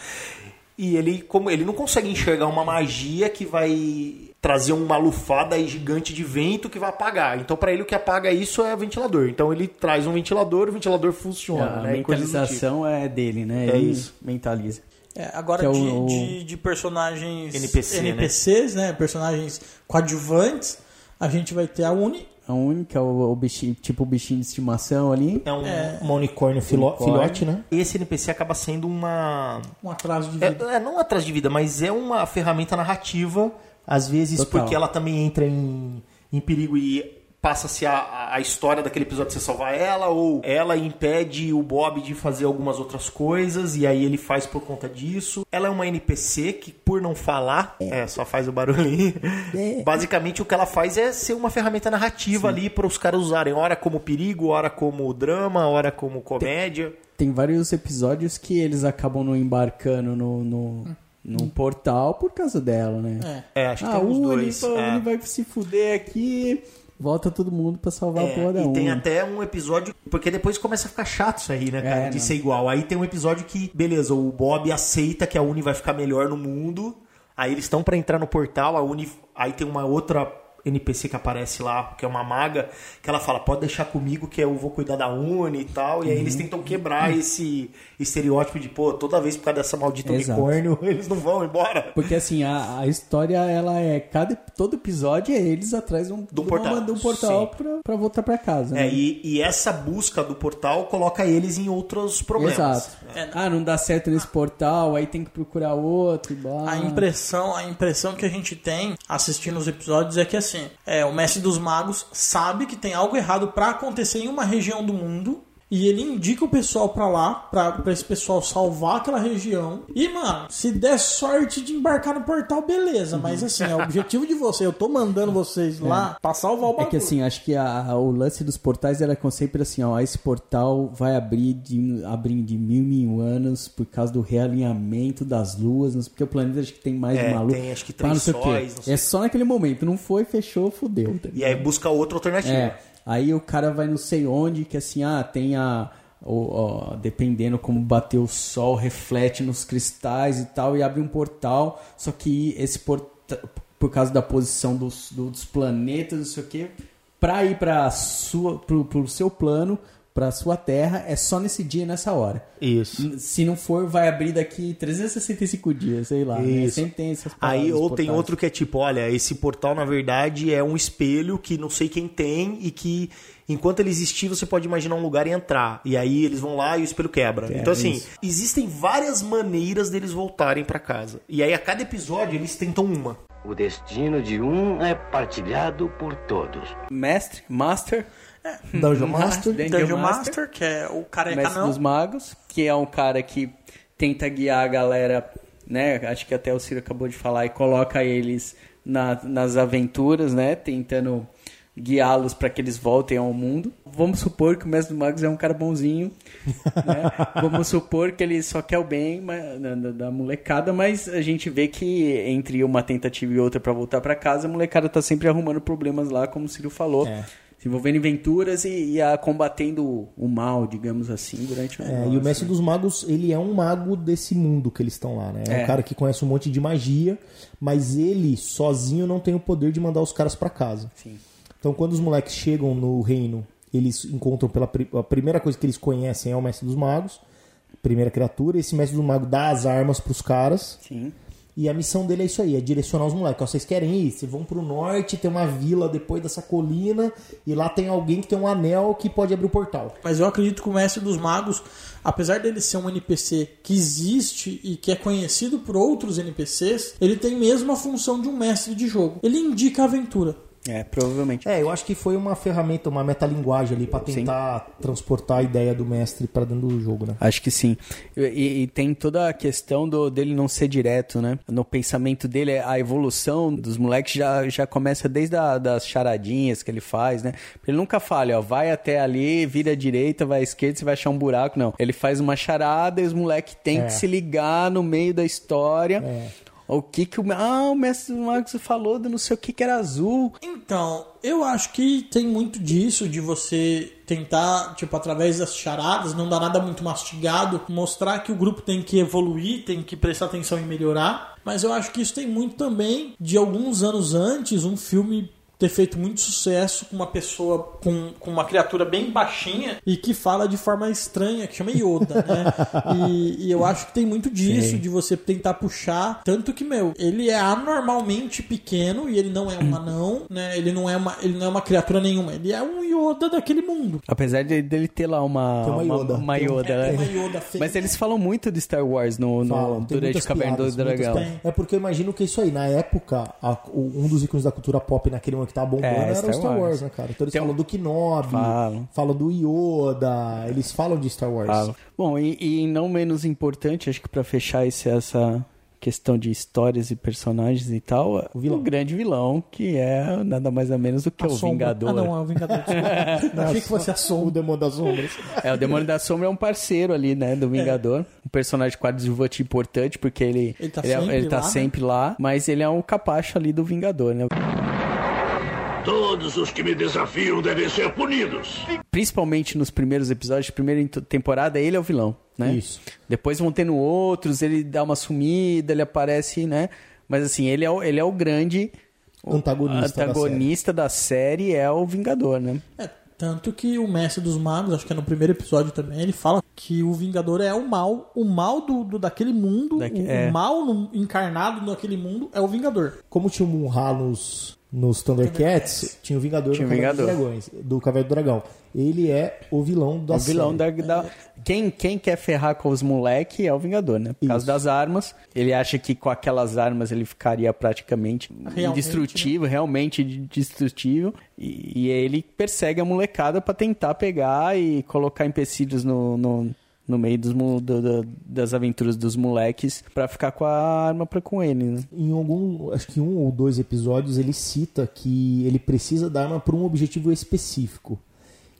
S3: E ele, como ele não consegue enxergar uma magia que vai trazer uma lufada gigante de vento que vai apagar. Então, para ele, o que apaga isso é ventilador. Então, ele traz um ventilador, o ventilador funciona.
S1: a
S3: né? Tipo.
S1: mentalização é dele, né?
S3: É
S1: Ele
S3: isso.
S1: mentaliza.
S2: É, agora
S1: Que é o-
S2: de, de, de personagens
S3: NPC, né?
S2: NPCs, né? Personagens coadjuvantes, a gente vai ter a Uni,
S1: A única, o, o bichinho, tipo o bichinho de estimação ali.
S3: É um, uma unicórnio filo-
S1: Unicórnio.
S3: filhote, né? Esse NPC acaba sendo uma.
S2: um atraso de vida.
S3: É, é, não atrás de vida, mas é uma ferramenta narrativa, às vezes
S1: Total.
S3: porque ela também entra em, em perigo e passa-se a, a história daquele episódio de você salvar ela, ou ela impede o Bob de fazer algumas outras coisas, e aí ele faz por conta disso. Ela é uma NPC que, por não falar, é, só faz o barulhinho. Basicamente, o que ela faz é ser uma ferramenta narrativa ali para os caras usarem, ora como perigo, ora como drama, ora como comédia.
S1: Tem vários episódios que eles acabam não embarcando no, no, no portal por causa dela, né?
S2: É.
S3: É, acho que
S1: ah,
S3: tem uns
S1: o Uni,
S3: dois.
S1: o
S3: é.
S1: Uni vai se fuder aqui. Volta todo mundo pra salvar a
S3: É,
S1: porra da
S3: e tem até um episódio, porque depois começa a ficar chato isso aí, né, cara?
S1: É,
S3: de
S1: não.
S3: ser igual. Aí tem um episódio que, beleza, o Bob aceita que a Uni vai ficar melhor no mundo. Aí eles estão pra entrar no portal, a Uni. Aí tem uma outra NPC que aparece lá, que é uma maga, que ela fala: pode deixar comigo que eu vou cuidar da Uni e tal. E aí
S1: Uhum.
S3: eles tentam quebrar esse estereótipo de, pô, toda vez por causa dessa maldita
S1: Exato.
S3: unicórnio, <laughs> eles não vão embora.
S1: Porque assim, a, a história, ela é. Cada, todo episódio é eles atrás de um,
S3: Do
S1: de
S3: portal.
S1: uma- de um portal pra, pra voltar pra casa.
S3: É,
S1: né?
S3: e, e essa busca do portal coloca eles em outros problemas.
S1: Exato. Ah, não dá certo nesse portal, aí tem que procurar outro. blá.
S2: A impressão, a impressão que a gente tem assistindo os episódios é que assim, é, o mestre dos magos sabe que tem algo errado pra acontecer em uma região do mundo E ele indica o pessoal pra lá, pra, pra esse pessoal salvar aquela região. E, mano, se der sorte de embarcar no portal, beleza. Mas assim, é o objetivo de você. Eu tô mandando vocês lá pra salvar o
S1: É
S2: bagulho.
S1: que assim, acho que a- a- o lance dos portais era com sempre assim, ó, esse portal vai abrir de, abrir de mil mil anos por causa do realinhamento das luas, não sei, porque o planeta acho que tem mais
S3: É,
S1: uma lua.
S3: tem, acho que três
S1: sei o quê.
S3: sóis, não sei.
S1: É só naquele momento, não foi, fechou, fudeu. tá
S3: E aí busca outra alternativa.
S1: É, aí o cara vai não sei onde, que assim, ah, tem a. ó, dependendo como bater o sol, reflete nos cristais e tal, e abre um portal. Só que esse portal, por causa da posição dos, dos planetas, não sei o que, pra ir pra sua, pro, pro seu plano, pra sua terra, é só nesse dia e nessa hora.
S3: Isso.
S1: Se não for, vai abrir daqui 365 dias, sei lá. Né?
S3: Isso.
S1: Sempre tem essas
S3: Aí, ou tem outro que é tipo, olha, esse portal na verdade é um espelho que não sei quem tem e que enquanto ele existir você pode imaginar um lugar e entrar. E aí eles vão lá e o espelho quebra.
S1: É,
S3: então assim,
S1: isso.
S3: existem várias maneiras deles voltarem pra casa. E aí a cada episódio eles tentam uma.
S4: O destino de um é partilhado por todos.
S1: Mestre, Master.
S3: Dungeon Master.
S2: Dungeon Master, que é o careca
S1: Mestre
S2: não.
S1: dos Magos, que é um cara que tenta guiar a galera, né? Acho que até o Ciro acabou de falar, e coloca eles na- nas aventuras, né? Tentando guiá-los para que eles voltem ao mundo. Vamos supor que o Mestre dos Magos é um cara bonzinho, né? <laughs> Vamos supor que ele só quer o bem mas- da- da molecada, mas a gente vê que entre uma tentativa e outra para voltar para casa, a molecada tá sempre arrumando problemas lá, como o Ciro falou.
S3: É.
S1: Se envolvendo em aventuras e, e a combatendo o mal, digamos assim, durante o
S10: É, e o Mestre
S1: né?
S10: dos Magos, ele é um mago desse mundo que eles estão lá, né? É,
S1: É.
S10: um cara que conhece um monte de magia, mas ele sozinho não tem o poder de mandar os caras pra casa.
S1: Sim.
S10: Então, quando os moleques chegam no reino, eles encontram pela a primeira coisa que eles conhecem é o Mestre dos Magos, primeira criatura. Esse Mestre dos Magos dá as armas pros caras.
S1: Sim.
S10: E a missão dele é isso aí, é direcionar os moleques. Vocês querem ir? Vocês vão pro norte, tem uma vila depois dessa colina, e lá tem alguém que tem um anel que pode abrir o portal.
S2: Mas eu acredito que o Mestre dos Magos, apesar dele ser um NPC que existe e que é conhecido por outros NPCs, ele tem mesmo a função de um mestre de jogo. Ele indica a aventura.
S1: É, provavelmente.
S10: É, eu acho que foi uma ferramenta, uma metalinguagem ali pra tentar transportar a ideia do mestre pra dentro do jogo, né?
S1: Acho que sim. E, e- tem toda a questão do, dele não ser direto, né? No pensamento dele, a evolução dos moleques já, já começa desde a, das charadinhas que ele faz, né? Ele nunca fala, ó, vai até ali, vira à direita, vai à esquerda, você vai achar um buraco. Não. Ele faz uma charada e os moleques têm
S10: É.
S1: que se ligar no meio da história. O que que o... Ah, o mestre magos falou do não sei o que que era azul.
S2: Então, eu acho que tem muito disso, de você tentar, tipo, através das charadas, não dar nada muito mastigado, mostrar que o grupo tem que evoluir, tem que prestar atenção em melhorar. Mas eu acho que isso tem muito também de alguns anos antes, um filme ter feito muito sucesso com uma pessoa com, com uma criatura bem baixinha e que fala de forma estranha, que chama Yoda, né? <laughs> E, e eu acho que tem muito disso,
S1: Sim.
S2: de você tentar puxar. Tanto que, meu, ele é anormalmente pequeno e ele não é um anão, né? Ele não é uma, ele não é uma criatura nenhuma. Ele é um Yoda daquele mundo.
S1: Apesar de- dele ter lá uma...
S10: Tem uma Yoda.
S1: Uma,
S10: Tem-
S1: Yoda,
S2: é,
S1: né?
S2: tem uma Yoda.
S1: Mas eles falam muito de Star Wars no, no
S10: Falam,
S1: durante o Caverna do Dragão.
S10: É porque eu imagino que isso aí, na época, a- o- um dos ícones da cultura pop naquele momento que tava bombando
S1: É,
S10: era
S1: Star
S10: o Star Wars,
S1: Wars.
S10: né, cara? Então eles
S1: Tem
S10: falam do Kenobi,
S1: Falam.
S10: falam do Yoda, eles falam de Star Wars.
S1: Fala. Bom, e, e não menos importante, acho que pra fechar esse- essa questão de histórias e personagens e tal, o,
S10: vilão.
S1: grande vilão, que é nada mais ou menos do que
S2: A
S1: o
S2: sombra.
S1: Vingador.
S2: Ah, não, é o Vingador. Eu <laughs> achei que fosse a
S10: O
S2: sombra.
S10: Demônio das Sombras.
S1: É, o Demônio da Sombra é um parceiro ali, né, do Vingador. Um personagem coadjuvante importante, porque ele,
S2: Ele tá
S1: é-
S2: sempre
S1: ele tá
S2: lá, né?
S1: sempre lá, mas ele é um capacho ali do Vingador, né?
S7: Todos os que me desafiam devem ser punidos.
S1: Principalmente nos primeiros episódios, primeira ent- temporada, ele é o vilão, né?
S10: Isso.
S1: Depois vão tendo outros, ele dá uma sumida, ele aparece, né? Mas assim, ele é o, ele é o grande o
S10: Antagonista da
S1: antagonista da série. é o Vingador, né?
S2: É, tanto que o Mestre dos Magos, acho que é no primeiro episódio também, ele fala que o Vingador é o mal, o mal do, do- daquele mundo, o,
S1: é.
S2: o mal no- encarnado naquele mundo é o Vingador.
S10: Como tinha um Ra nos,
S3: nos Thundercats, tinha o Vingador
S1: Tinha o Vingador.
S3: Dragões, do Caverna do Dragão. Ele é o vilão da
S1: O vilão da, da- Quem, quem quer ferrar com os moleque é o Vingador, né? Por causa das armas. Ele acha que com aquelas armas ele ficaria praticamente
S2: Realmente,
S1: indestrutível, realmente destrutível. E, e ele persegue a molecada pra tentar pegar e colocar empecilhos no, no, no meio dos, do- do- das aventuras dos moleques pra ficar com a arma pra com ele, né?
S3: Em algum, acho que um ou dois episódios ele cita que ele precisa da arma por um objetivo específico.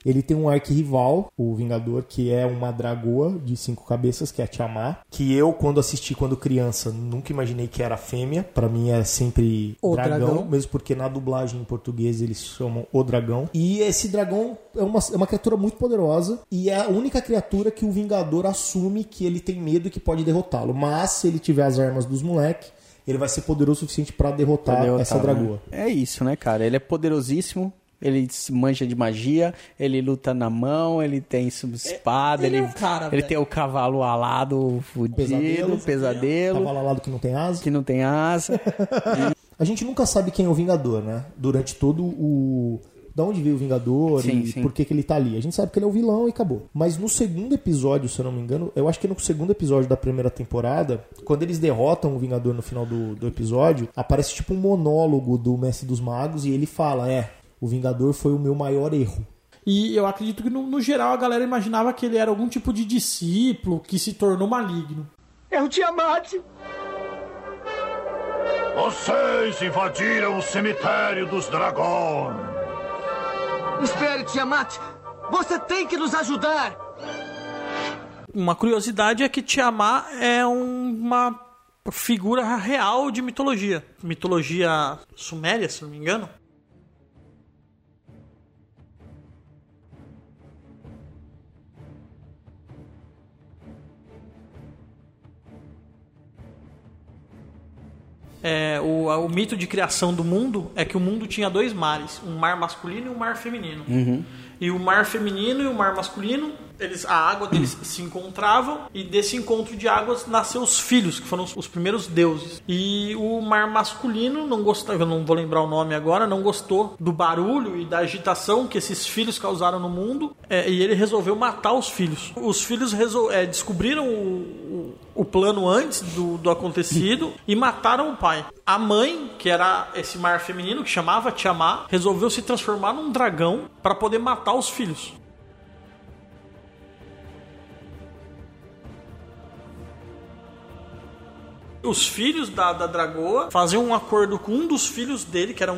S3: Ele tem um arquirrival, o Vingador, que é uma dragoa de cinco cabeças, que é a Tiamat. Que eu, quando assisti quando criança, nunca imaginei que era fêmea. Pra mim é sempre
S2: O
S3: dragão,
S2: dragão.
S3: mesmo porque na dublagem em português eles chamam o dragão. E esse dragão é uma, é uma criatura muito poderosa e é a única criatura que o Vingador assume que ele tem medo e que pode derrotá-lo. Mas se ele tiver as armas dos moleques, ele vai ser poderoso o suficiente pra derrotar,
S1: derrotar,
S3: essa
S1: né?
S3: dragoa.
S1: É isso, né, cara? Ele é poderosíssimo. Ele se manja de magia, ele luta na mão, ele tem sub- espada,
S2: ele
S1: ele,
S2: é o cara,
S1: ele
S2: velho.
S1: tem o cavalo alado, fudido,
S3: Pesadelo.
S1: pesadelo,
S3: Cavalo alado que não tem asa.
S1: que não tem asa. <laughs>
S3: A gente nunca sabe quem é o Vingador, né? Durante todo o. Da onde veio o Vingador
S1: Sim,
S3: e
S1: sim.
S3: por que, que ele tá ali. A gente sabe que ele é o vilão e acabou. Mas no segundo episódio, se eu não me engano, eu acho que é no segundo episódio da primeira temporada, quando eles derrotam o Vingador no final do, do episódio, aparece tipo um monólogo do Mestre dos Magos e ele fala: É, o Vingador foi o meu maior erro.
S2: E eu acredito que, no, no geral, a galera imaginava que ele era algum tipo de discípulo que se tornou maligno.
S11: É o Tiamat!
S7: Vocês invadiram o cemitério dos dragões.
S6: Espere, Tiamat! Você tem que nos ajudar!
S2: Uma curiosidade é que Tiamat é um- uma figura real de mitologia. Mitologia suméria, se não me engano. É, o, o mito de criação do mundo é que o mundo tinha dois mares, um mar masculino e um mar feminino. E o mar feminino e o mar masculino, eles, a água deles se encontravam e desse encontro de águas nasceu os filhos, que foram os, os primeiros deuses. E o mar masculino não gostava, eu não vou lembrar o nome agora, não gostou do barulho e da agitação que esses filhos causaram no mundo é, e ele resolveu matar os filhos. Os filhos é, descobriram o, o, o plano antes do, do acontecido e mataram o pai. A mãe, que era esse mar feminino que chamava Tiamat, resolveu se transformar num dragão para poder matar os filhos. Os filhos da, da Dragoa faziam um acordo com um dos filhos dele, que era um,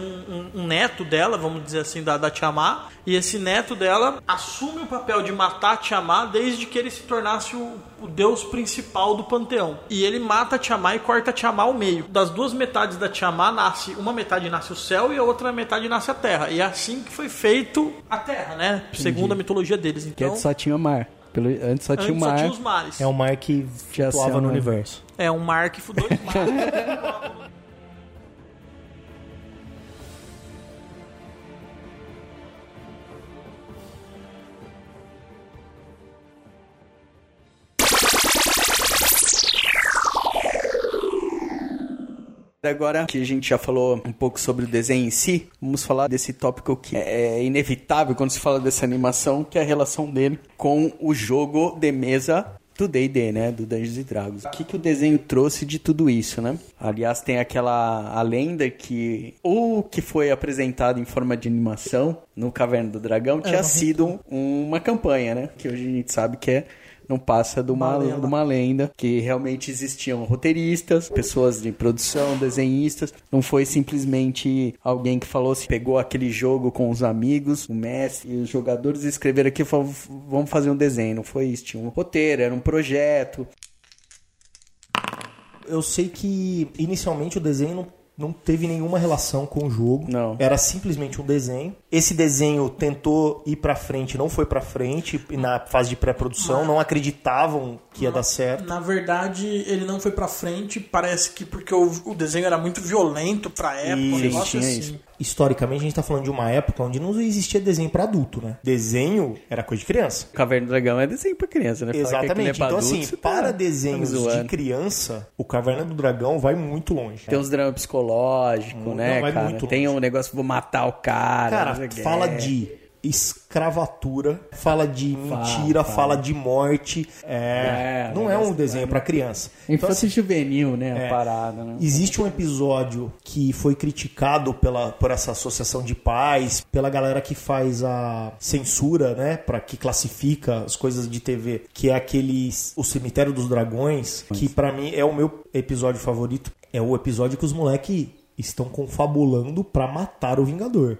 S2: um- um neto dela, vamos dizer assim, da, da Tiamat. E esse neto dela assume o papel de matar a Tiamat desde que ele se tornasse o, o deus principal do panteão. E ele mata a Tiamat e corta a Tiamat ao meio. Das duas metades da Tiamat nasce, uma metade nasce o céu e a outra metade nasce a terra. E é assim que foi feito a terra, né? Segundo a mitologia deles.
S1: Que
S2: Então,
S1: antes só tinha o mar. Pelo, antes só tinha o
S2: antes só
S1: mar.
S2: tinha os mares.
S3: É um mar que flutuava no universo.
S2: É um mar que dois mares. <laughs>
S1: Agora que a gente já falou um pouco sobre o desenho em si, vamos falar desse tópico que é inevitável quando se fala dessa animação, que é a relação dele com o jogo de mesa do D&D, né? Do Dungeons Dragons. O que, que o desenho trouxe de tudo isso, né? Aliás, tem aquela a lenda que o que foi apresentado em forma de animação no Caverna do Dragão tinha sido uma campanha, né? Que hoje a gente sabe que é não passa de uma,
S2: Uma lenda.
S1: de uma lenda que realmente existiam roteiristas, pessoas de produção, desenhistas. Não foi simplesmente alguém que falou se pegou aquele jogo com os amigos, o mestre e os jogadores escreveram aqui e falaram, vamos fazer um desenho. Não foi isso, tinha um roteiro, era um projeto.
S3: Eu sei que inicialmente o desenho não, teve nenhuma relação com o jogo.
S1: Não.
S3: Era simplesmente um desenho. Esse desenho tentou ir pra frente, não foi pra frente e na fase de pré-produção, não acreditavam que ia dar certo.
S2: Na verdade, ele não foi pra frente, parece que porque o, o desenho era muito violento pra época, um
S3: Isso,
S2: negócio
S1: tinha
S2: assim.
S1: isso.
S3: historicamente a gente tá falando de uma época onde não existia desenho pra adulto, né? Desenho era coisa de criança.
S1: Caverna do Dragão é desenho pra criança, né? Aquilo
S3: Exatamente.
S1: é
S3: então,
S1: adulto,
S3: assim,
S1: você tá-
S3: para
S1: tá
S3: desenhos de criança, o Caverna do Dragão vai muito longe.
S1: Tem uns dramas psicológicos,
S3: Não,
S1: né,
S3: vai
S1: cara?
S3: muito
S1: Tem um negócio, vou matar o cara. não
S3: Cara, fala de escravatura, fala de mentira,
S1: fala.
S3: fala de morte. É,
S1: É,
S3: não é um desenho pra criança. Então,
S1: Infância juvenil, né?
S3: é,
S1: A parada, né?
S3: Existe um episódio que foi criticado pela, por essa associação de pais, pela galera que faz a censura, né, para que classifica as coisas de TV, que é aquele o cemitério dos dragões, que pra mim é o meu episódio favorito. É o episódio que os moleque estão confabulando pra matar o Vingador.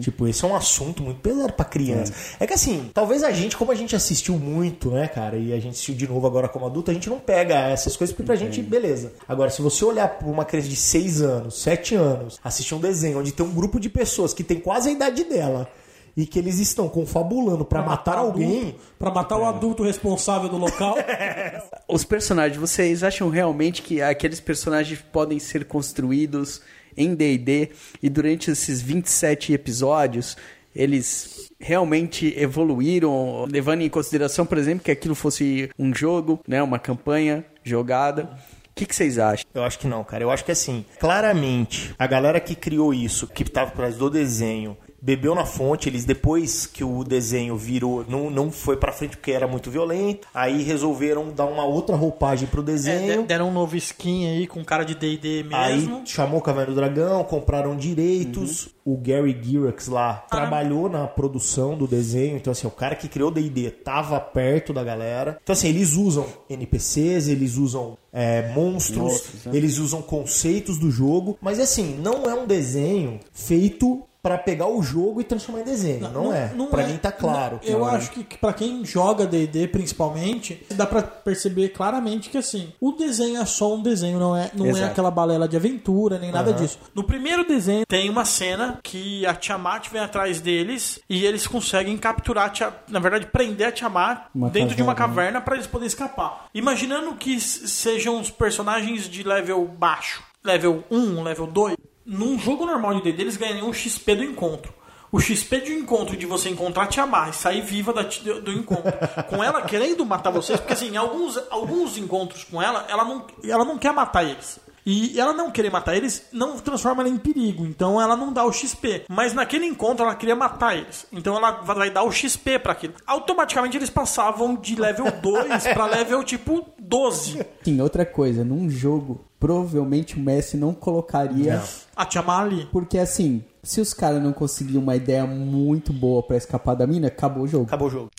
S3: Tipo, esse é um assunto muito pesado pra criança. É. que assim, talvez a gente, como a gente assistiu muito, né, cara, e a gente assistiu de novo agora como adulto, a gente não pega essas coisas porque pra gente, beleza. Agora, se você olhar pra uma criança de 6 anos, 7 anos, assistir um desenho onde tem um grupo de pessoas que tem quase a idade dela e que eles estão confabulando pra matar alguém,
S2: Pra matar o adulto responsável do local. <laughs>
S1: Os personagens, vocês acham realmente que aqueles personagens podem ser construídos em D&D e durante esses 27 episódios eles realmente evoluíram, levando em consideração, por exemplo, que aquilo fosse um jogo, né, uma campanha jogada. O que, que vocês acham?
S3: Eu acho que não, cara. Eu acho que assim, claramente, a galera que criou isso, que tava por trás do desenho, bebeu na fonte, eles depois que o desenho virou, não, não foi pra frente porque era muito violento, aí resolveram dar uma outra roupagem pro
S2: É,
S3: desenho.
S2: de- deram um novo skin aí com cara de D&D mesmo.
S3: Aí chamou o Caverna do Dragão, compraram direitos. O Gary Gyrax lá trabalhou na produção do desenho. Então, assim, o cara que criou o D&D tava perto da galera. Então, assim, eles usam NPCs, eles usam é, monstros,
S1: Monstros, né?
S3: eles usam conceitos do jogo. Mas, assim, não é um desenho feito pra pegar o jogo e transformar em desenho. Não, é. pra
S2: é.
S3: mim tá claro.
S2: Não, eu acho que, para quem joga D&D principalmente, dá pra perceber claramente que assim, o desenho é só um desenho, não é, não é aquela balela de aventura nem nada
S3: Aham.
S2: disso. No primeiro desenho tem uma cena que a Tiamat vem atrás deles e eles conseguem capturar, a Tia- na verdade prender a Tiamat
S1: Uma
S2: dentro de uma
S1: caverna,
S2: caverna pra eles poderem escapar. Imaginando que sejam os personagens de level baixo, level 1, level 2, num jogo normal de D&D eles ganham um XP do encontro. O XP de encontro de você encontrar a Tiamat e sair viva da do encontro. com ela querendo matar vocês, porque assim, em alguns, alguns encontros com ela, ela não, ela não quer matar eles. E ela não querer matar eles não transforma ela em perigo. Então ela não dá o XP. Mas naquele encontro ela queria matar eles. Então ela vai dar o XP pra aquilo. Automaticamente eles passavam de level <laughs> 2 pra level tipo 12.
S1: Sim, outra coisa, num jogo, provavelmente o Messi não colocaria.
S2: A Tiamat ali.
S1: Porque assim, se os caras não conseguiram uma ideia muito boa pra escapar da mina, acabou o jogo.
S3: Acabou o jogo.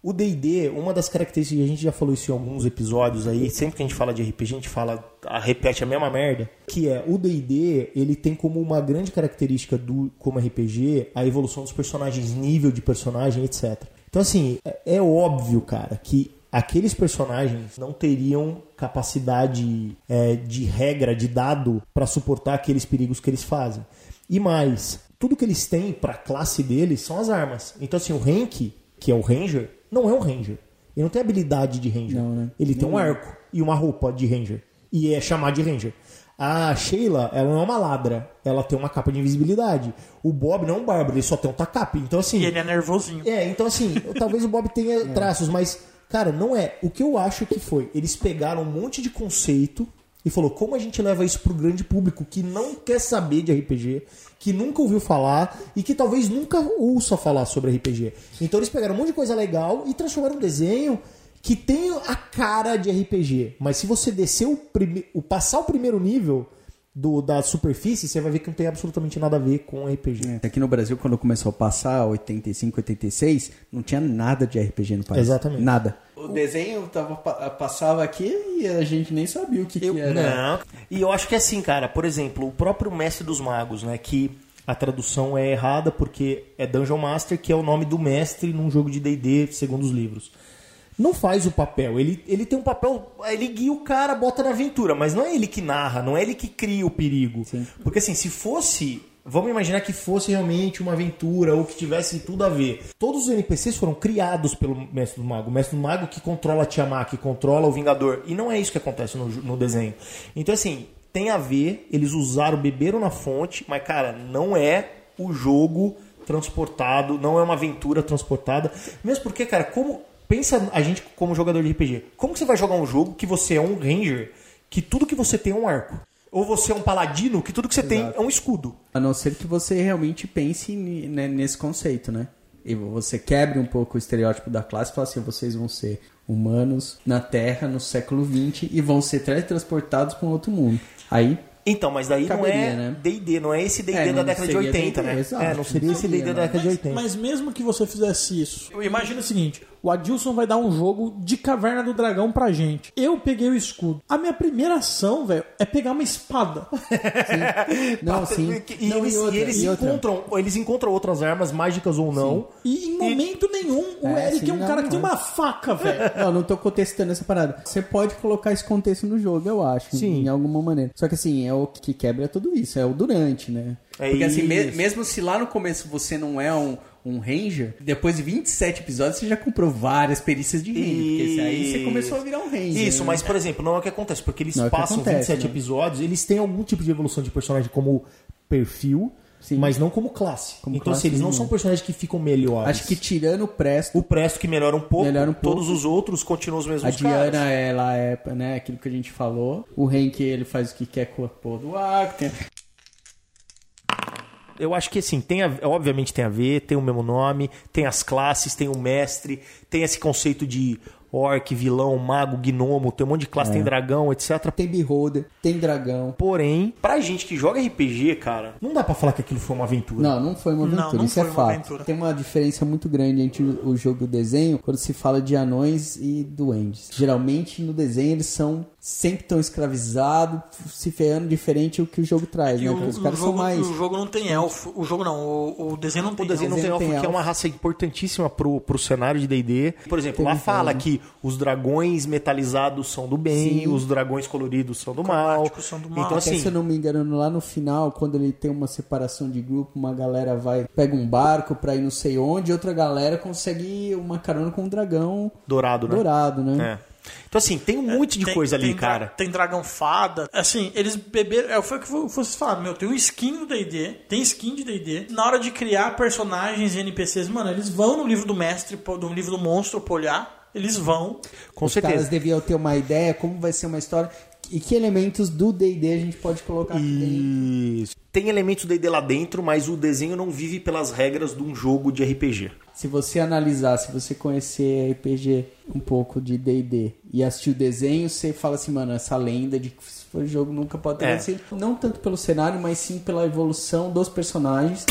S3: O D&D, uma das características, a gente já falou isso em alguns episódios aí, sempre que a gente fala de RPG, a gente fala, repete a mesma merda, que é, o D&D, ele tem como uma grande característica do como RPG a evolução dos personagens, nível de personagem, etc. Então assim, é, é óbvio, cara, que aqueles personagens não teriam capacidade é, de regra, de dado, para suportar aqueles perigos que eles fazem. E mais, tudo que eles têm pra classe deles são as armas. Então assim, o Rank, que é o Ranger, não é um Ranger. Ele não tem habilidade de Ranger.
S1: Não, né?
S3: Ele tem um arco e uma roupa de Ranger. E é chamar de Ranger. A Sheila, ela não é uma ladra. Ela tem uma capa de invisibilidade. O Bob não é um bárbaro, ele só tem um tacape. Então assim...
S2: E ele é nervosinho.
S3: É, então assim, talvez o Bob tenha <laughs> traços, mas, cara, não é. O que eu acho que foi, eles pegaram um monte de conceito e falou, como a gente leva isso pro grande público que não quer saber de RPG, que nunca ouviu falar e que talvez nunca ouça falar sobre RPG. Então eles pegaram um monte de coisa legal e transformaram um desenho que tem a cara de RPG. Mas se você descer o, prime... o passar o primeiro nível do, da superfície, você vai ver que não tem absolutamente nada a ver com RPG.
S1: Aqui no Brasil, quando começou a passar, 85, 86, não tinha nada de RPG no país.
S3: Exatamente.
S1: Nada. O desenho tava, pa- passava aqui e a gente nem sabia o que, que era.
S3: Não. E eu acho que é assim, cara, por exemplo, o próprio Mestre dos Magos, né, que a tradução é errada porque é Dungeon Master, que é o nome do mestre num jogo de D&D, segundo os livros. Não faz o papel, ele, ele tem um papel, ele guia o cara, bota na aventura, mas não é ele que narra, não é ele que cria o perigo. Porque assim, se fosse, vamos imaginar que fosse realmente uma aventura ou que tivesse tudo a ver. Todos os NPCs foram criados pelo Mestre do Mago. O Mestre do Mago que controla a Tiamat, que controla o Vingador. E não é isso que acontece no, no desenho. Então assim, tem a ver, eles usaram, beberam na fonte, mas, cara, não é o jogo transportado, não é uma aventura transportada. Mesmo porque, cara, como. Pensa a gente como jogador de RPG. Como que você vai jogar um jogo que você é um ranger, que tudo que você tem é um arco? Ou você é um paladino, que tudo que você tem é um escudo?
S1: A não ser que você realmente pense né, nesse conceito, né? E você quebre um pouco o estereótipo da classe e fala assim, vocês vão ser humanos na Terra no século XX e vão ser teletransportados para um outro mundo. Aí
S3: Então, mas daí
S1: Caberia,
S3: não é
S1: né?
S3: D&D, não é esse D&D
S1: É,
S3: da
S1: não
S3: década de
S1: seria
S3: 80,
S1: D&D,
S3: né?
S1: exato.
S3: É, não seria esse D&D da
S1: Seria,
S3: década de 80.
S2: Mas mesmo que você fizesse isso, imagina o seguinte: o Adilson vai dar um jogo de Caverna do Dragão pra gente. Eu peguei o escudo. A minha primeira ação, velho, é pegar uma espada. <laughs>
S1: Não, sim.
S3: E
S1: Não,
S3: eles,
S1: e outra,
S3: e eles
S1: e outra.
S3: encontram, eles encontram outras armas mágicas ou não.
S2: E em momento nenhum, o
S1: É,
S2: Eric
S1: sim,
S2: é um
S1: não,
S2: cara que tem uma faca, velho. <laughs>
S1: Não, não tô contestando essa parada. Você pode colocar esse contexto no jogo, eu acho.
S3: Sim.
S1: Em alguma maneira. Só que assim, é o que quebra tudo isso, é o durante, né?
S3: É
S1: Porque assim, me-
S3: isso.
S1: mesmo se lá no começo você não é um, um ranger, depois de 27 episódios você já comprou várias perícias de ranger. Porque aí você
S3: Isso.
S1: começou a virar um ranger.
S3: Isso,
S1: né?
S3: mas, por exemplo, não é o que acontece, porque eles
S1: Não é
S3: passam
S1: acontece,
S3: 27
S1: né?
S3: episódios, eles têm algum tipo de evolução de personagem como perfil, mas não como classe.
S1: Como
S3: então,
S1: classe,
S3: assim, eles não
S1: não.
S3: são personagens que ficam melhores.
S1: Acho que tirando o Presto,
S3: o Presto que melhora um pouco,
S1: Melhora um pouco.
S3: todos os outros continuam os mesmos
S1: a Diana,
S3: caras.
S1: ela é né, aquilo que a gente falou. O Hank, ele faz o que quer com a porra do arco. Tem...
S3: Eu acho que assim, tem a- obviamente tem a ver, tem o mesmo nome, tem as classes, tem o mestre, tem esse conceito de orc, vilão, mago, gnomo, tem um monte de classe,
S1: É.
S3: tem dragão, etc.
S1: Tem Beholder, tem dragão.
S3: Porém, pra gente que joga RPG, cara, não dá pra falar que aquilo foi uma aventura.
S1: Não, não foi uma
S2: Não,
S1: aventura,
S2: não
S1: isso
S2: foi
S1: é
S2: uma
S1: fato.
S2: aventura.
S1: Tem uma diferença muito grande entre o o jogo e o desenho quando se fala de anões e duendes. Geralmente no desenho eles são sempre tão escravizados, se ferrando diferente o que o jogo traz,
S2: E
S1: né?
S2: o,
S1: os
S2: o
S1: caras
S2: jogo,
S1: são mais.
S2: o jogo não tem elfo. O jogo não, o, o desenho não tem
S3: O desenho não
S2: elfo.
S3: tem elfo,
S1: tem
S3: que é
S1: elfo.
S3: uma raça importantíssima pro, pro cenário de D&D. Por exemplo,
S1: Tem
S3: lá fala
S1: elfo.
S3: que os dragões metalizados são do bem,
S1: Sim.
S3: os dragões coloridos são do mal.
S2: São do mal.
S3: Então,
S1: Até
S3: assim,
S1: se eu não me engano, lá no final, quando ele tem uma separação de grupo, uma galera vai, pega um barco pra ir não sei onde, e outra galera consegue uma carona com um dragão
S3: dourado, né?
S1: dourado, né?
S3: É. Então, assim, tem um monte de
S2: Tem-
S3: coisa ali,
S2: tem
S3: cara.
S2: Tem dragão fada. Assim, eles beberam. É, foi o que vo- vocês falaram, meu. Tem um skin do DD, tem skin de DD. Na hora de criar personagens e NPCs, mano, eles vão no livro do mestre, no livro do monstro pra olhar. Eles vão.
S3: Com
S1: Os
S3: certeza.
S1: caras deviam ter uma ideia como vai ser uma história e que elementos do D&D a gente pode colocar dentro.
S3: Isso. Tem elementos do D&D lá dentro, mas o desenho não vive pelas regras de um jogo de RPG.
S1: Se você analisar, se você conhecer RPG um pouco de D&D e assistir o desenho, você fala assim, mano, essa lenda de que o jogo nunca pode ter
S3: É.
S1: acontecido. Não tanto pelo cenário, mas sim pela evolução dos personagens.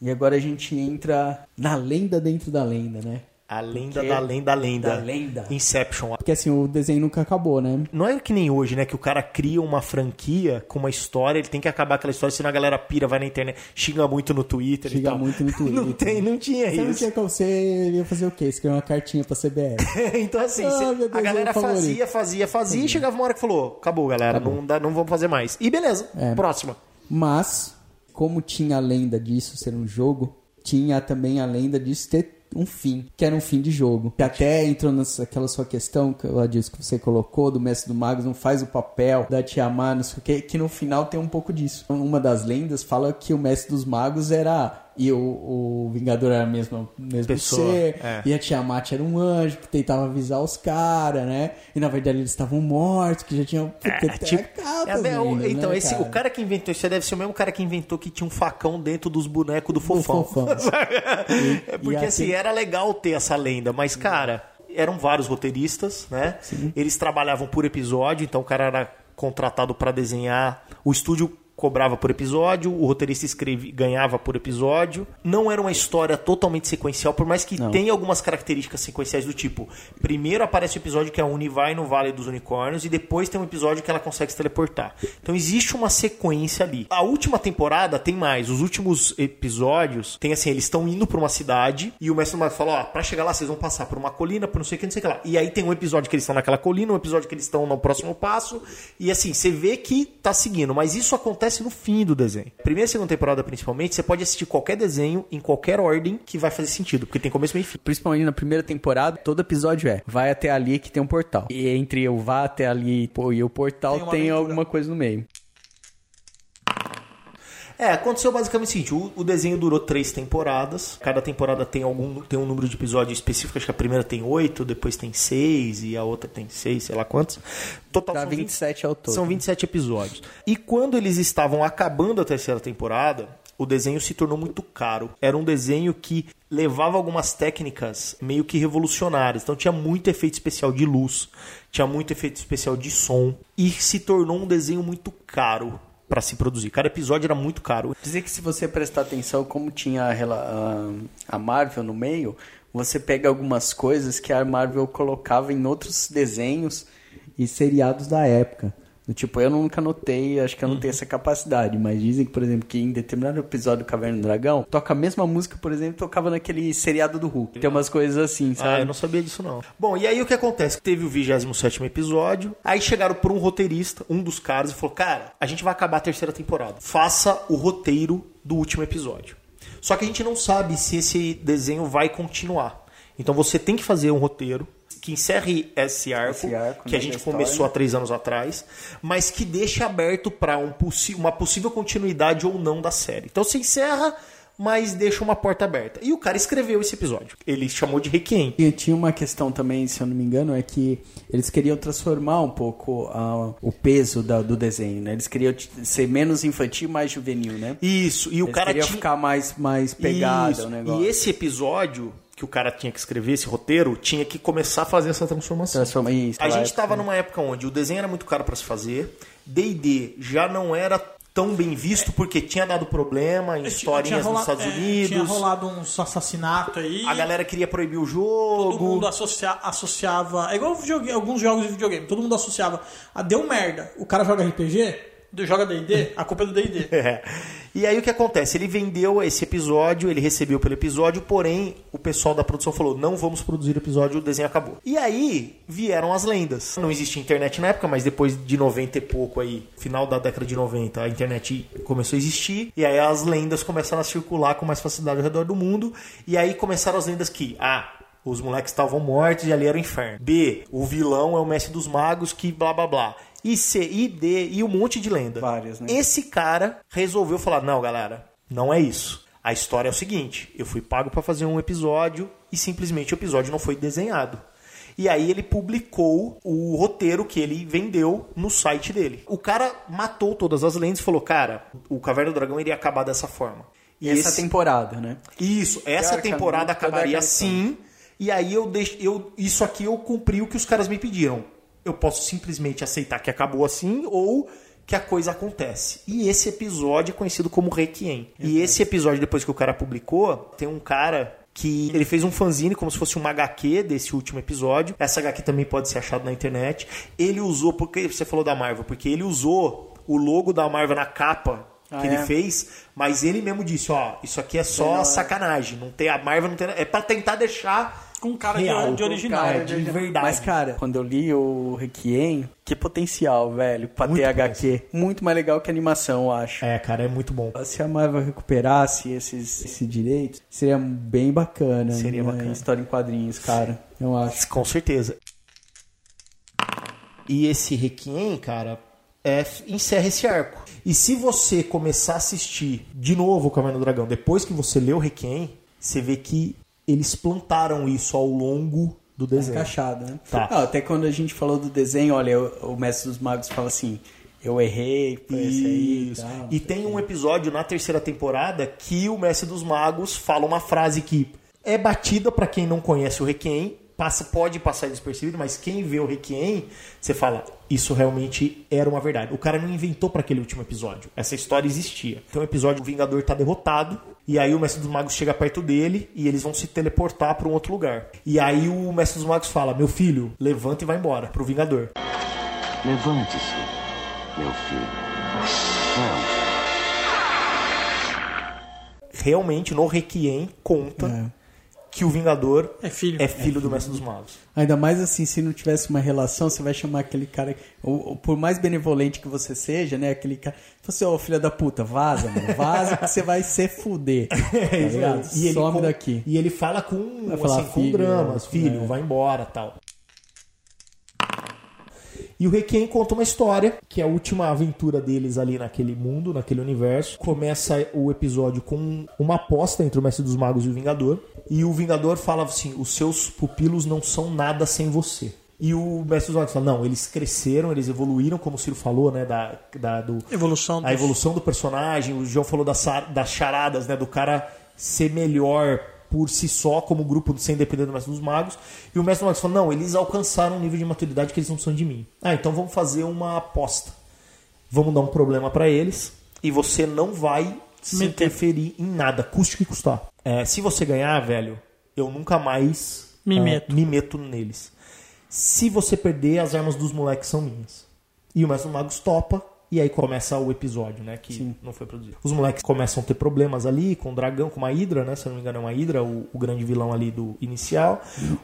S1: E agora a gente entra na lenda dentro da lenda, né?
S3: A lenda da lenda, lenda.
S1: Da lenda.
S3: Inception.
S1: Porque assim, o desenho nunca acabou, né?
S3: Não é que nem hoje, né? Que o cara cria uma franquia com uma história, ele tem que acabar aquela história, senão a galera pira, vai na internet, xinga muito no Twitter e
S1: Chega
S3: tal.
S1: muito no <laughs> Twitter.
S3: Não, tem, não tinha
S1: Você não
S3: isso.
S1: tinha como você ia fazer o quê? Escrever uma cartinha pra CBR. <laughs>
S3: então, assim,
S1: Ah,
S3: cê-
S1: meu
S3: a
S1: Deus,
S3: galera
S1: favorito.
S3: fazia, fazia, fazia, e chegava uma hora que falou: acabou, galera, Não, dá, não vamos fazer mais. E beleza,
S1: É.
S3: próxima.
S1: Mas, como tinha a lenda disso ser um jogo, tinha também a lenda disso ter um fim, que era um fim de jogo. Que até entrou naquela sua questão, que eu disse que você colocou, do Mestre do Magos, não faz o papel da Tiamat, não sei o que, que no final tem um pouco disso. Uma das lendas fala que o Mestre dos Magos era... E o, o Vingador era a mesma, mesmo
S3: Pessoa,
S1: ser,
S3: é.
S1: e a Tiamat era um anjo que tentava avisar os caras, né? E na verdade eles estavam mortos, que já tinham...
S3: É, tipo,
S1: altas
S3: é, é,
S1: lendas,
S3: então,
S1: né,
S3: esse, o cara que inventou isso deve ser o mesmo cara que inventou que tinha um facão dentro dos bonecos do fofão.
S1: fofão. <laughs>
S3: é porque
S1: e
S3: assim,
S1: aquele-
S3: era legal ter essa lenda, mas, cara, eram vários roteiristas, né? Eles trabalhavam por episódio, então o cara era contratado para desenhar. O estúdio cobrava por episódio, o roteirista escreve, ganhava por episódio. Não era uma história totalmente sequencial, por mais que
S1: Não.
S3: tenha algumas características sequenciais do tipo, primeiro aparece o episódio que a Uni vai no Vale dos Unicórnios e depois tem um episódio que ela consegue se teleportar. Então existe uma sequência ali. A última temporada tem mais. Os últimos episódios tem assim, eles estão indo pra uma cidade e o mestre do mago fala, ó, pra chegar lá vocês vão passar por uma colina, por não sei o que, não sei o que lá. E aí tem um episódio que eles estão naquela colina, um episódio que eles estão no próximo passo e assim, você vê que tá seguindo, mas isso acontece acontece no fim do desenho. Primeira e segunda temporada, principalmente, você pode assistir qualquer desenho em qualquer ordem que vai fazer sentido, porque tem começo, meio e fim.
S1: Principalmente na primeira temporada, todo episódio é vai até ali que tem um portal. E entre eu vá até ali pô, e o portal
S2: Tem
S1: tem, alguma coisa no meio.
S3: É, aconteceu basicamente o seguinte: o, o desenho durou três temporadas. Cada temporada tem algum tem um número de episódios específico. Acho que a primeira tem oito, depois tem seis e a outra tem seis, sei lá quantos. Total
S1: Dá
S3: são 20
S1: 27 ao todo.
S3: São 27 episódios. E quando eles estavam acabando a terceira temporada, o desenho se tornou muito caro. Era um desenho que levava algumas técnicas meio que revolucionárias. Então tinha muito efeito especial de luz, tinha muito efeito especial de som e se tornou um desenho muito caro para se produzir. Cada episódio era muito caro.
S1: Dizer que se você prestar atenção como tinha a, a Marvel no meio, você pega algumas coisas que a Marvel colocava em outros desenhos e seriados da época. Tipo, eu nunca notei, acho que eu não tenho essa capacidade, mas dizem que, por exemplo, que em determinado episódio do Caverna do Dragão, toca a mesma música, por exemplo, tocava naquele seriado do Hulk. Tem umas coisas assim, sabe?
S3: Ah, eu não sabia disso não. Bom, e aí o que acontece? Teve o 27 episódio, aí chegaram por um roteirista, um dos caras, e falou: Cara, a gente vai acabar a terceira temporada. Faça o roteiro do último episódio. Só que a gente não sabe se esse desenho vai continuar. Então você tem que fazer um roteiro que encerre esse arco,
S1: Esse arco,
S3: que a
S1: né,
S3: gente
S1: história.
S3: começou há três anos atrás, mas que deixe aberto para um uma possível continuidade ou não da série. Então você encerra, mas deixa uma porta aberta. E o cara escreveu esse episódio. Ele chamou de Requiem.
S1: E tinha uma questão também, se eu não me engano, é que eles queriam transformar um pouco ah, o peso da- do desenho, né? Eles queriam ser menos infantil, mais juvenil, né?
S3: Isso, e o
S1: Eles
S3: cara
S1: queriam
S3: tinha...
S1: ficar mais, mais pegado
S3: Isso,
S1: o negócio.
S3: E esse episódio que o cara tinha que escrever, esse roteiro, tinha que começar a fazer essa transformação.
S1: Transforma isso,
S3: a gente
S1: é-
S3: estava numa época onde o desenho era muito caro para se fazer, D&D já não era tão bem visto porque tinha dado problema em historinhas
S2: rola-
S3: nos Estados
S2: é,
S3: Unidos.
S2: tinha rolado uns assassinatos aí.
S3: A galera queria proibir o jogo.
S2: Todo mundo associa- associava. É igual videogame- alguns jogos de videogame. Todo mundo associava. Ah, deu merda. O cara joga RPG, joga DD, a culpa é do DD. <laughs>
S3: É. E aí o que acontece? Ele vendeu esse episódio, ele recebeu pelo episódio, porém o pessoal da produção falou: não vamos produzir o episódio, o desenho acabou. E aí vieram as lendas. Não existia internet na época, mas depois de 90 e pouco aí, final da década de 90, a internet começou a existir. E aí as lendas começaram a circular com mais facilidade ao redor do mundo. E aí começaram as lendas que, ah, os moleques estavam mortos e ali era o inferno. B, o vilão é o mestre dos magos que blá blá blá. E C, e D, e um monte de lenda.
S1: Várias, né?
S3: Esse cara resolveu falar: não, galera, não é isso. A história é o seguinte: eu fui pago pra fazer um episódio e simplesmente o episódio não foi desenhado. E aí ele publicou o roteiro que ele vendeu no site dele. O cara matou todas as lendas e falou: cara, o Caverna do Dragão iria acabar dessa forma. E
S1: essa
S3: esse-
S1: temporada, né?
S3: isso, essa
S1: Teoricamente,
S3: temporada acabaria assim. E aí eu deixo, eu isso aqui eu cumpri o que os caras me pediram. Eu posso simplesmente aceitar que acabou assim ou que a coisa acontece. E esse episódio é conhecido como Requiem. E esse episódio depois que o cara publicou, tem um cara que ele fez um fanzine como se fosse uma HQ desse último episódio. Essa HQ também pode ser achada na internet. Ele usou, porque você falou da Marvel, porque ele usou o logo da Marvel na capa
S1: Ah,
S3: que ele
S1: é?
S3: fez, mas ele mesmo disse, ó, isso aqui é só
S1: Não, é.
S3: sacanagem, não tem a Marvel não tem, é pra tentar deixar
S2: Com cara de-
S3: real,
S2: de original.
S3: cara, de verdade.
S1: Mas, cara, quando eu li o Requiem, que potencial, velho, pra
S3: Muito
S1: ter HQ. Muito mais legal que animação, eu acho.
S3: É, cara, é muito bom.
S1: Se a Marvel recuperasse esses, esses direitos, seria bem bacana.
S3: Seria
S1: né?
S3: bacana.
S1: História em quadrinhos, cara. Eu acho.
S3: Com certeza. E esse Requiem, cara, é, encerra esse arco. E se você começar a assistir de novo o Caverna do Dragão, depois que você leu o Requiem, você vê que eles plantaram isso ao longo do desenho.
S1: Encaixado, né?
S3: Tá.
S1: Ah, até quando a gente falou do desenho, olha, o, o Mestre dos Magos fala assim: eu errei, foi esse aí.
S3: Isso.
S1: tal.
S3: E tem um episódio na terceira temporada que o Mestre dos Magos fala uma frase que é batida pra quem não conhece o Requiem, passa, pode passar despercebido, mas quem vê o Requiem, você fala, isso realmente era uma verdade. O cara não inventou pra aquele último episódio. Essa história existia. Tem um episódio, o Vingador tá derrotado, e aí o Mestre dos Magos chega perto dele e eles vão se teleportar pra um outro lugar. E aí o Mestre dos Magos fala: "Meu filho, levanta e vai embora pro Vingador".
S4: Levante-se, meu filho. Vamos.
S3: realmente no Requiem conta
S1: É.
S3: que o Vingador
S2: É filho.
S3: é filho do Mestre dos Magos.
S1: Ainda mais assim, se não tivesse uma relação, você vai chamar aquele cara. Ou, ou por mais benevolente que você seja, né? Aquele cara. Você, ô filho da puta, vaza, mano. Vaza que você vai se fuder. <laughs> Tá?
S3: E ele
S1: Some
S3: com-
S1: daqui.
S3: E ele fala com,
S1: Vai falar,
S3: assim, com
S1: filho,
S3: dramas,
S1: né?
S3: filho,
S1: É.
S3: vai embora tal. E o Requiem conta uma história, que é a última aventura deles ali naquele mundo, naquele universo. Começa o episódio com uma aposta entre o Mestre dos Magos e o Vingador. E o Vingador fala assim: os seus pupilos não são nada sem você. E o Mestre dos Magos fala: não, eles cresceram, eles evoluíram, como o Ciro falou, né? Da, da- do,
S2: Evolução
S3: a
S2: dos-
S3: evolução do personagem. O João falou das, das charadas, né? Do cara ser melhor por si só, como grupo, sem depender do Mestre dos Magos. E o Mestre dos Magos falou: não, eles alcançaram um nível de maturidade que eles não precisam de mim. Ah, então vamos fazer uma aposta. Vamos dar um problema pra eles e você não vai se interferir em nada, custe o que custar. É, se você ganhar, velho, eu nunca mais
S2: Me
S3: é,
S2: meto.
S3: me meto neles. Se você perder, as armas dos moleques são minhas. E o Mestre dos Magos topa. E aí começa o episódio, né? Que não foi produzido. Os moleques começam a ter problemas ali com o dragão, com uma hidra, né? Se eu não me engano, é uma hidra, o, o grande vilão ali do inicial.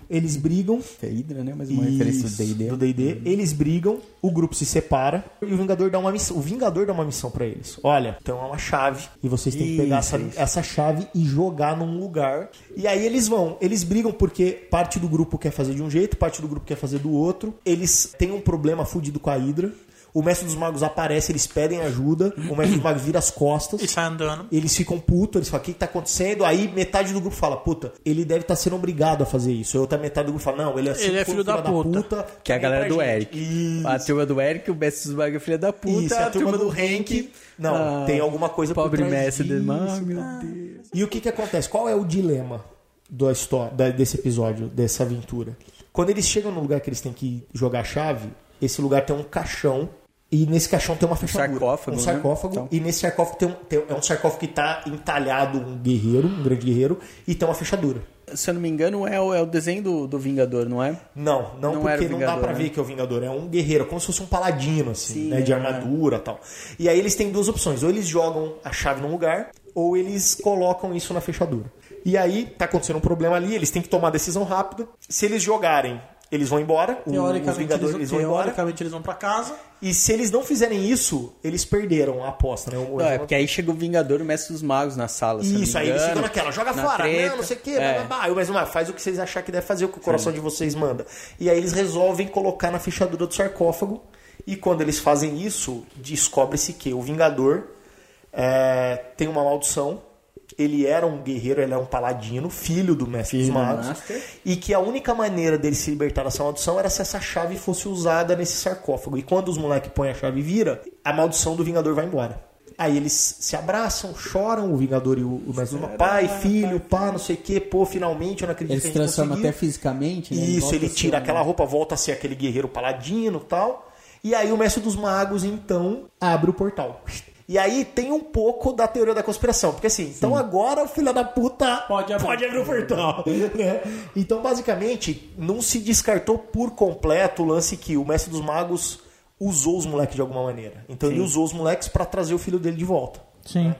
S3: Eles brigam.
S1: É Hydra, né? Mas uma referência do D&D.
S3: do D&D. Eles brigam, o grupo se separa e o Vingador dá uma missão. O Vingador dá uma missão pra eles. Olha, então é uma chave e vocês têm que pegar
S1: Isso,
S3: essa,
S1: isso.
S3: essa chave e jogar num lugar. E aí eles vão, eles brigam porque parte do grupo quer fazer de um jeito, parte do grupo quer fazer do outro. Eles têm um problema fudido com a Hydra. O Mestre dos Magos aparece, eles pedem ajuda. O Mestre dos Magos vira as costas.
S2: E sai andando.
S3: Eles ficam putos, eles falam, o que, que tá acontecendo? Aí metade do grupo fala, puta, ele deve estar sendo obrigado a fazer isso. A outra metade do grupo fala, não, ele é,
S2: Ele é filho da puta.
S1: Que é a galera do
S3: gente.
S1: Eric.
S3: Isso.
S1: A turma do Eric, o Mestre dos Magos é filha da puta.
S3: Isso, a turma do Hank. Não,
S1: Ah,
S3: tem alguma coisa por
S1: Pobre
S3: trás
S1: Mestre
S3: disso.
S1: dos Magos, meu Deus.
S3: E o que que acontece? Qual é o dilema da história, da- desse episódio, dessa aventura? Quando eles chegam no lugar que eles têm que jogar a chave, esse lugar tem um caixão e nesse caixão tem uma fechadura.
S1: sarcófago,
S3: Um
S1: né?
S3: sarcófago.
S1: Então.
S3: E nesse sarcófago tem um, tem- é um sarcófago que está entalhado um guerreiro, um grande guerreiro, e tem uma fechadura.
S1: Se eu não me engano, é o, é o desenho do, do Vingador, não é?
S3: Não, não,
S1: Não
S3: porque não dá pra
S1: né?
S3: ver que é o Vingador. É um guerreiro, como se fosse um paladino, assim,
S1: Sim,
S3: né? De
S1: é.
S3: armadura e tal. E aí eles têm duas opções. Ou eles jogam a chave num lugar, ou eles colocam isso na fechadura. E aí tá acontecendo um problema ali, eles têm que tomar decisão rápida. Se eles jogarem, eles vão embora. o- Os Vingadores
S2: eles,
S3: eles vão embora.
S2: teoricamente eles vão pra casa.
S3: E se eles não fizerem isso, eles perderam a aposta, né? O-
S1: Não, é porque aí chega o Vingador e o Mestre dos Magos na sala. não
S3: Isso, aí eles ficam naquela, joga
S1: na
S3: fora,
S1: treta.
S3: não, não sei o que,
S1: É.
S3: blá, blá, blá. Aí o mesmo, ah, faz o que vocês acharem que deve fazer, o que o coração de vocês manda. E aí eles resolvem colocar na fechadura do sarcófago, e quando eles fazem isso, descobre-se que o Vingador é, tem uma maldição, ele era um guerreiro, ele era um paladino, filho do Mestre
S1: Filho
S3: dos
S1: do
S3: Magos,
S1: Master.
S3: e que a única maneira dele se libertar dessa maldição era se essa chave fosse usada nesse sarcófago. E quando os moleques põem a chave e vira, a maldição do Vingador vai embora. Aí eles se abraçam, choram, o Vingador e o, o Mestre Magos, pai, filho, pá, não sei o que, pô, finalmente eu não acredito
S1: Ele
S3: que
S1: se
S3: a gente
S1: transforma até fisicamente, né?
S3: Isso, ele
S1: ser
S3: tira aquela roupa, volta a ser aquele guerreiro paladino e tal. E aí o Mestre dos Magos, então, abre o portal. E aí tem um pouco da teoria da conspiração. Porque assim, então agora o filho da puta
S2: Pode abrir.
S3: o portal. <laughs> né? Então, basicamente, não se descartou por completo o lance que o Mestre dos Magos usou os moleques de alguma maneira. Então ele usou os moleques pra trazer o filho dele de volta.
S2: Sim.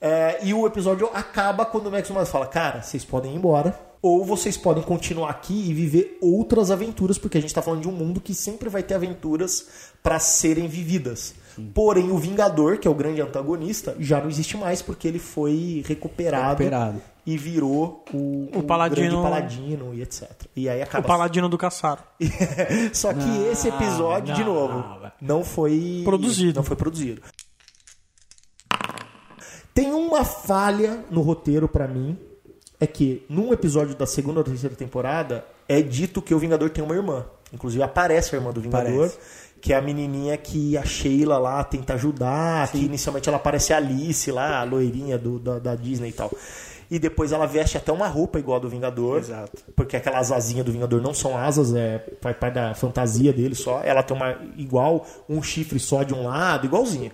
S3: É, e o episódio acaba quando o Max Mas fala: Cara, vocês podem ir embora. Ou vocês podem continuar aqui e viver outras aventuras, porque a gente tá falando de um mundo que sempre vai ter aventuras para serem vividas. Porém, o Vingador, que é o grande antagonista, já não existe mais porque ele foi recuperado,
S1: Recuperado.
S3: e virou o,
S2: O paladino-
S3: grande paladino e etc. E aí
S2: O
S3: acaba.
S2: paladino do caçaro. <laughs>
S3: Só que esse episódio, de
S1: não,
S3: novo, não foi
S2: Produzido.
S3: Não foi produzido. Tem uma falha no roteiro pra mim, é que num episódio da segunda ou terceira temporada é dito que o Vingador tem uma irmã. Inclusive aparece a irmã do Vingador,
S1: Aparece.
S3: Que é a menininha que a Sheila lá tenta ajudar, que inicialmente ela parece a Alice lá, a loirinha do, da, da Disney e tal. E depois ela veste até uma roupa igual a do Vingador.
S1: Exato.
S3: Porque aquelas asinhas do Vingador não são asas, é parte da fantasia dele só. Ela tem uma igual, um chifre só de um lado, igualzinha.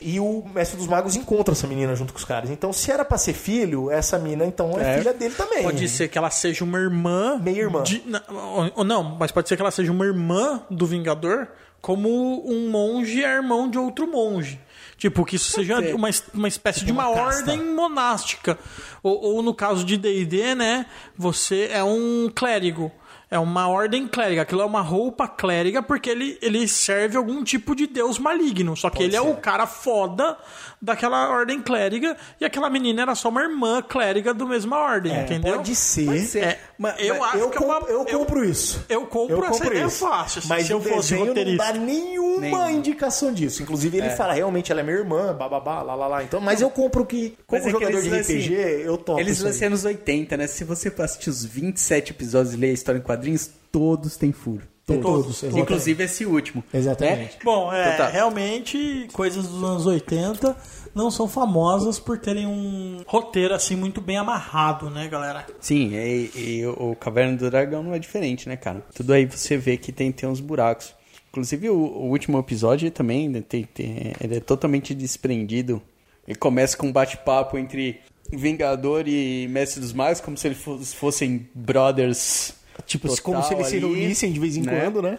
S3: E o Mestre dos Magos encontra essa menina junto com os caras. Então, se era pra ser filho, essa mina então é,
S1: É.
S3: filha dele também.
S2: Pode ser que ela seja uma irmã.
S3: Meia-irmã.
S2: de- na- ou- ou não, mas pode ser que ela seja uma irmã do Vingador, como um monge é irmão de outro monge. Tipo, que isso seja
S1: ser.
S2: uma, uma espécie de
S3: uma
S2: uma, ordem monástica. Ou, ou no caso de D&D, né? Você é um clérigo. É uma ordem clériga. Aquilo é uma roupa clériga porque ele, ele serve algum tipo de deus maligno. Só que ele é o cara foda daquela ordem clériga e aquela menina era só uma irmã clériga do mesma ordem, entendeu?
S3: Pode ser.
S1: Pode ser.
S2: É,
S1: Mas-
S2: eu
S1: mas
S2: acho
S3: eu,
S2: que é uma,
S3: eu compro isso.
S2: Eu compro, essa ideia fácil. assim,
S3: Mas
S2: se
S3: o
S2: eu fosse
S3: desenho não
S2: roteirista.
S3: dá nenhuma
S1: Nenhuma.
S3: indicação disso. Inclusive, ele fala, realmente, ela é minha irmã, bababá, lá, lá, lá. Então, mas eu compro que, como
S1: Mas é que
S3: jogador
S1: eles
S3: de
S1: lançam-
S3: RPG, eu topo
S1: Eles
S3: isso
S1: lançaram anos 80, né? Se você assistir os 27 episódios e ler a história em quadrinhos, todos têm furo.
S10: Todos, exatamente.
S1: Inclusive esse último.
S10: Exatamente.
S2: Bom, é,
S1: Então tá.
S2: realmente, coisas dos anos 80 não são famosas por terem um roteiro assim muito bem amarrado, né, galera?
S1: Sim, e, e o Caverna do Dragão não é diferente, né, cara? Tudo aí você vê que tem, tem uns buracos. Inclusive, o, o último episódio também né, tem, tem- ele é totalmente desprendido. Ele começa com um bate-papo entre Vingador e Mestre dos Magos, como se eles fos- fossem brothers.
S3: Tipo,
S1: total
S3: como se eles se
S1: ali,
S3: reunissem de vez em
S1: né?
S3: quando, né?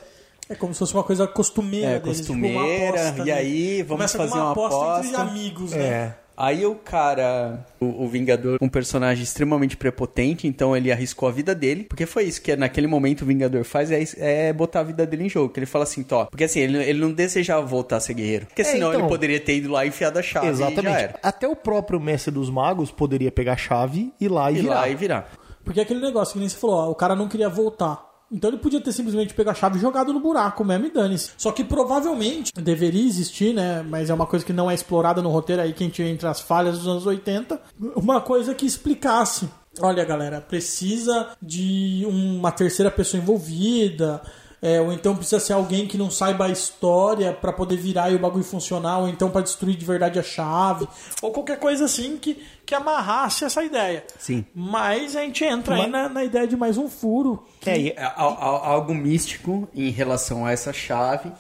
S2: É como se fosse uma coisa costumeira
S1: É,
S2: deles, tipo uma
S1: costumeira,
S2: aposta,
S1: e
S2: né?
S1: aí vamos
S2: Começa com
S1: fazer uma
S2: aposta entre
S1: aposta.
S2: amigos, né?
S3: É.
S1: Aí o cara, o, o Vingador, um personagem extremamente prepotente, então ele arriscou a vida dele, porque foi isso que naquele momento o Vingador faz, é, é botar a vida dele em jogo. Que ele fala assim, tó, porque assim, ele, ele não desejava voltar a ser guerreiro. Porque
S3: É,
S1: senão
S3: então.
S1: ele poderia ter ido lá e enfiado a chave e já
S3: Exatamente.
S1: era.
S3: Até o próprio Mestre dos Magos poderia pegar a chave, ir lá e,
S1: E
S3: virar.
S1: lá e virar.
S2: Porque é aquele negócio que nem você falou, ó, o cara não queria voltar. Então ele podia ter simplesmente pegado a chave e jogado no buraco mesmo e dane-se. Só que provavelmente deveria existir, né? Mas é uma coisa que não é explorada no roteiro aí, que a gente entre as falhas dos anos 80. Uma coisa que explicasse. Olha, galera, precisa de uma terceira pessoa envolvida. É, ou então precisa ser alguém que não saiba a história pra poder virar e o bagulho funcionar, ou então pra destruir de verdade a chave, ou qualquer coisa assim que, que amarrasse essa ideia.
S1: Sim.
S2: Mas a gente entra aí na, na ideia de mais um furo.
S1: É, e a- a- algo místico em relação a essa chave,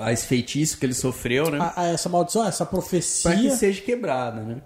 S1: a esse feitiço que ele sofreu, né?
S2: A, a essa maldição, essa
S1: Pra que
S2: profecia.
S1: seja quebrada, né?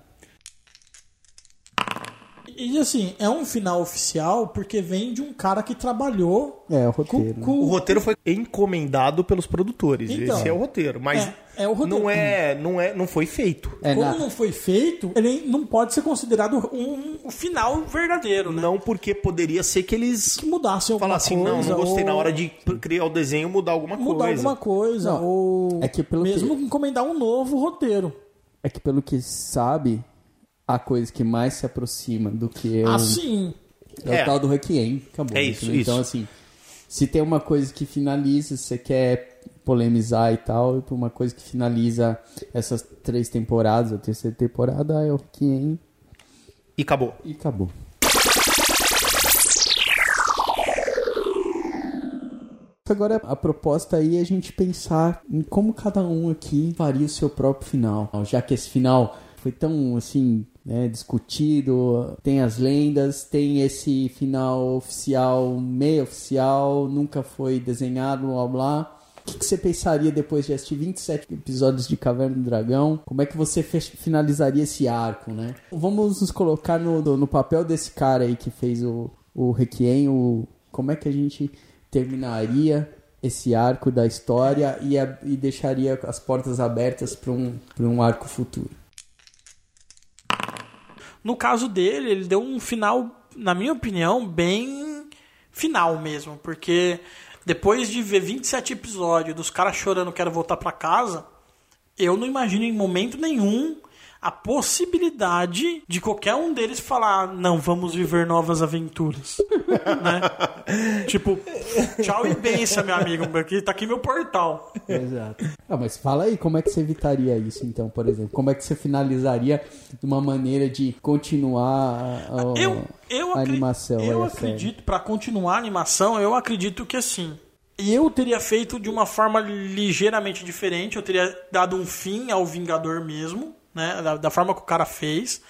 S2: E assim, é um final oficial porque vem de um cara que trabalhou
S10: É, o
S2: com,
S10: roteiro.
S2: com-
S3: O roteiro foi encomendado pelos produtores.
S2: Então.
S3: Esse é o roteiro. Mas
S2: É, é o roteiro.
S3: não é, não é, não foi feito.
S10: É,
S2: Como
S10: na-
S2: não foi feito, ele não pode ser considerado um, um final verdadeiro, né?
S3: Não porque poderia ser que eles
S2: Que mudasse alguma
S3: falassem, não,
S2: coisa.
S3: não gostei
S2: ou
S3: na hora de criar o desenho mudar alguma
S2: mudar
S3: coisa.
S2: alguma coisa.
S10: Não,
S2: ou
S10: é que pelo
S2: mesmo encomendar um novo roteiro.
S10: É que pelo que sabe, a coisa que mais se aproxima do que é, o,
S2: Assim,
S10: é o
S3: É.
S10: tal do Requiem. Acabou.
S3: É isso?
S10: Então,
S3: isso.
S10: assim, se tem uma coisa que finaliza, se você quer polemizar e tal, e uma coisa que finaliza essas três temporadas, a terceira temporada é o Requiem
S3: E acabou.
S10: e acabou. Agora a proposta aí é a gente pensar em como cada um aqui faria o seu próprio final. Já que esse final foi tão assim né, discutido, tem as lendas, tem esse final oficial, meio oficial, nunca foi desenhado, blá blá. O que, que você pensaria depois de assistir 27 episódios de Caverna do Dragão? Como é que você finalizaria esse arco, né? Vamos nos colocar no, no, papel desse cara aí que fez o, o Requiem, o, como é que a gente terminaria esse arco da história e, a- e deixaria as portas abertas para um, um arco futuro?
S2: No caso dele, ele deu um final, na minha opinião, bem final mesmo, porque depois de ver 27 episódios dos caras chorando quero voltar pra casa, eu não imagino em momento nenhum a possibilidade de qualquer um deles falar não, vamos viver novas aventuras, <laughs> né? Tipo, tchau e benção, meu amigo, porque tá aqui meu portal.
S10: Exato. Ah, mas fala aí, como é que você evitaria isso, então, por exemplo? Como é que você finalizaria de uma maneira de continuar a, a-
S2: Eu, eu,
S10: a animação?
S2: eu acredito, pra continuar a animação, eu acredito que assim. Eu teria feito de uma forma ligeiramente diferente. Eu teria dado um fim ao Vingador mesmo, né? Da, da forma que o cara fez.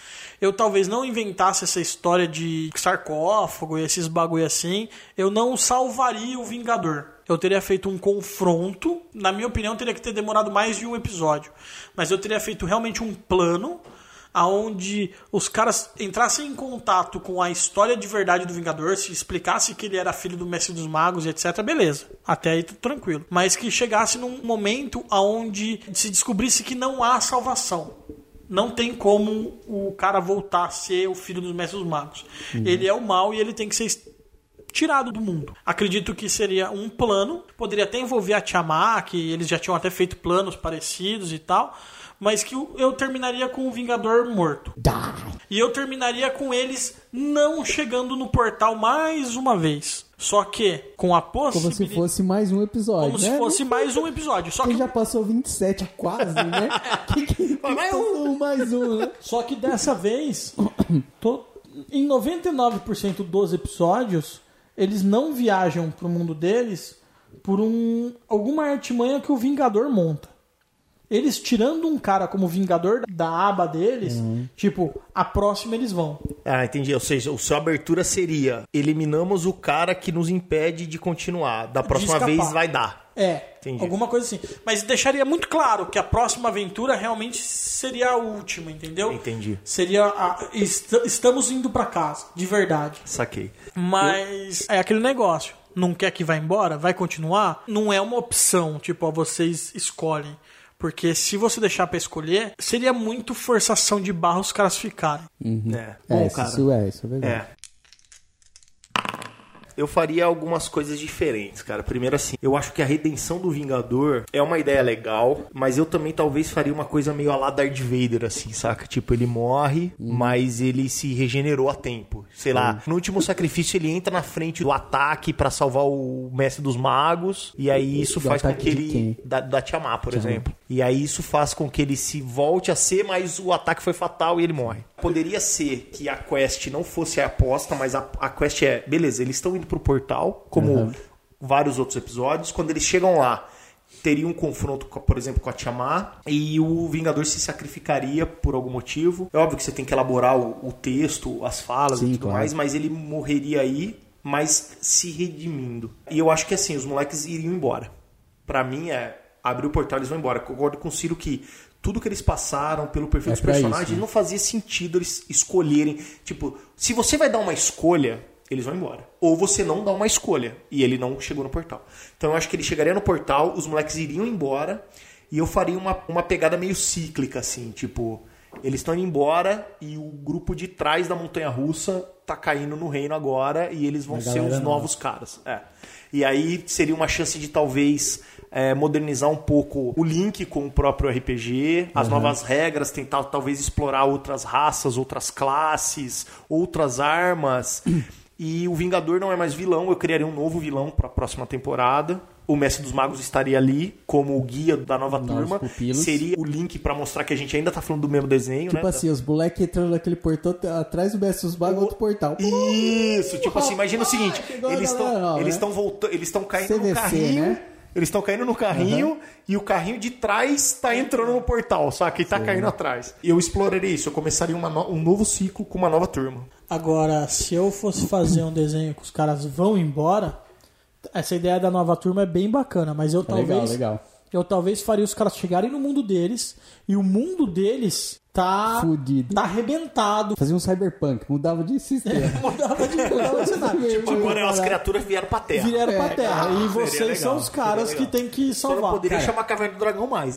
S2: Eu talvez não inventasse essa história de sarcófago e esses bagulho assim. Eu não salvaria o Vingador. Eu teria feito um confronto. Na minha opinião, teria que ter demorado mais de um episódio. Mas eu teria feito realmente um plano aonde os caras entrassem em contato com a história de verdade do Vingador, se explicasse que ele era filho do Mestre dos Magos e etc, beleza. Até aí tudo tranquilo. Mas que chegasse num momento aonde se descobrisse que não há salvação. Não tem como o cara voltar a ser o filho dos Mestres dos Magos. Ele é o mal e ele tem que ser tirado do mundo. Acredito que seria um plano, poderia até envolver a Tiamat, que eles já tinham até feito planos parecidos e tal, mas que eu- terminaria com o Vingador morto. E eu terminaria com eles não chegando no portal mais uma vez. Só que com a
S1: Como
S2: possibilidade
S1: se fosse mais um episódio,
S2: como
S1: né?
S2: se fosse mais um episódio. Só que
S1: já passou 27 quase, né? <laughs> que, que, que
S2: mais
S1: um. mais um, né? <laughs>
S2: Só que dessa vez, <coughs> to- em 99% dos episódios, eles não viajam pro mundo deles por um alguma artimanha que o Vingador monta. Eles tirando um cara como Vingador da aba deles,
S1: Uhum.
S2: tipo, a próxima eles vão.
S3: Ah, entendi. Ou seja, o sua abertura seria: eliminamos o cara que nos impede de continuar. Da próxima vez vai dar.
S2: É,
S3: Entendi.
S2: alguma coisa assim. Mas deixaria muito claro que a próxima aventura realmente seria a última, entendeu?
S3: Entendi.
S2: Seria a, est- estamos indo pra casa, de verdade.
S3: Saquei.
S2: Mas é aquele negócio. Não quer que vá embora? Vai continuar? Não é uma opção, tipo, ó, vocês escolhem. Porque se você deixar pra escolher, seria muito forçação de barra os caras ficarem.
S3: É.
S1: É,
S3: Bom,
S1: isso,
S3: cara.
S1: isso é, isso é verdade.
S3: É. Eu faria algumas coisas diferentes, cara. Primeiro, assim, eu acho que a redenção do Vingador é uma ideia legal, mas eu também talvez faria uma coisa meio a lá Darth Vader, assim, saca? Tipo, ele morre, mas ele se regenerou a tempo. Sei lá, no último sacrifício ele entra na frente do ataque pra salvar o Mestre dos Magos, e aí isso
S1: Do
S3: faz com que ele. Da, da Tiamat, por
S1: Tiamat.
S3: exemplo. E aí isso faz com que ele se volte a ser, mas o ataque foi fatal e ele morre. Poderia ser que a quest não fosse a aposta, mas a, a quest é, beleza, eles estão indo pro portal, como
S1: Uhum.
S3: vários outros episódios. Quando eles chegam lá, teria um confronto, por exemplo, com a Tiamat, e o Vingador se sacrificaria por algum motivo. É óbvio que você tem que elaborar o, o texto, as falas
S1: Sim,
S3: e tudo
S1: claro.
S3: mais, mas ele morreria aí, mas se redimindo. E eu acho que assim, os moleques iriam embora. Pra mim é abrir o portal eles vão embora. Concordo com o Ciro que tudo que eles passaram pelo perfil
S1: É
S3: dos personagens
S1: isso, né?
S3: não fazia sentido eles escolherem. Tipo, se você vai dar uma escolha, eles vão embora. Ou você não dá uma escolha e ele não chegou no portal. Então eu acho que ele chegaria no portal, os moleques iriam embora e eu faria uma, uma pegada meio cíclica, assim, tipo. Eles estão indo embora e o grupo de trás da montanha russa tá caindo no reino agora e eles vão ser os novos caras. É. E aí seria uma chance de talvez é, modernizar um pouco o link com o próprio RPG, as
S1: Uhum.
S3: novas regras, tentar talvez explorar outras raças, outras classes, outras armas. E o Vingador não é mais vilão, eu criaria um novo vilão para a próxima temporada. O Mestre dos Magos estaria ali como o guia da nova
S1: Novos
S3: turma.
S1: pupilos.
S3: Seria o link para mostrar que a gente ainda tá falando do mesmo desenho,
S1: Tipo
S3: né?
S1: assim, os moleques entrando naquele portão atrás do Mestre dos Magos, outro portal.
S3: Isso, tipo assim, imagina o seguinte,
S1: chegou a
S3: eles estão
S1: nova,
S3: eles
S1: né?
S3: estão voltando, eles estão caindo no
S1: CVC,
S3: carrinho,
S1: né?
S3: eles estão caindo no carrinho e o carrinho de trás tá entrando no portal, saca? E tá caindo atrás. E eu exploraria isso, eu começaria no- um novo ciclo com uma nova turma.
S2: Agora, se eu fosse fazer um desenho que os caras vão embora, essa ideia da nova turma é bem bacana, mas eu talvez
S1: Legal, legal.
S2: eu talvez faria os caras chegarem no mundo deles e o mundo deles tá
S1: Fudido.
S2: tá arrebentado.
S1: Fazia um cyberpunk, mudava de sistema. <laughs>
S2: Mudava de mudava de cenário. Tipo,
S3: Agora as criaturas vieram pra terra.
S2: vieram pra
S1: É,
S2: terra
S3: ah,
S2: e vocês
S3: legal,
S2: são os caras que tem que
S3: não
S2: salvar.
S3: poderia
S1: Cara.
S3: chamar Caverna do Dragão mais.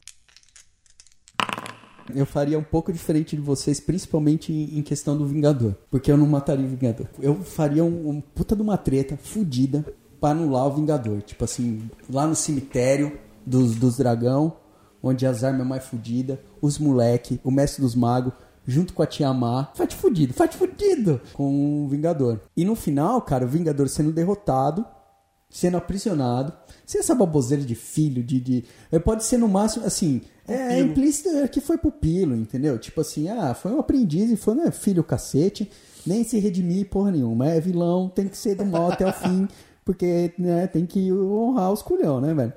S1: Eu faria um pouco diferente de vocês, principalmente em questão do Vingador. Porque eu não mataria o Vingador. Eu faria um, um puta de uma treta fudida pra anular o Vingador. Tipo assim, lá no cemitério dos, dos dragão, onde as armas é mais fudidas, os moleque, o mestre dos magos, junto com a Tiamat. Fight fudido, fight fudido com o Vingador. E no final, cara, o Vingador sendo derrotado, sendo aprisionado, sem essa baboseira de filho, de. de eh, pode ser no máximo, assim. É implícito que foi pupilo, entendeu? Tipo assim, ah, foi um aprendiz e foi, não é filho cacete, nem se redimir porra nenhuma. É vilão, tem que ser do mal até o fim, <laughs> porque né, tem que honrar os culhão, né, velho?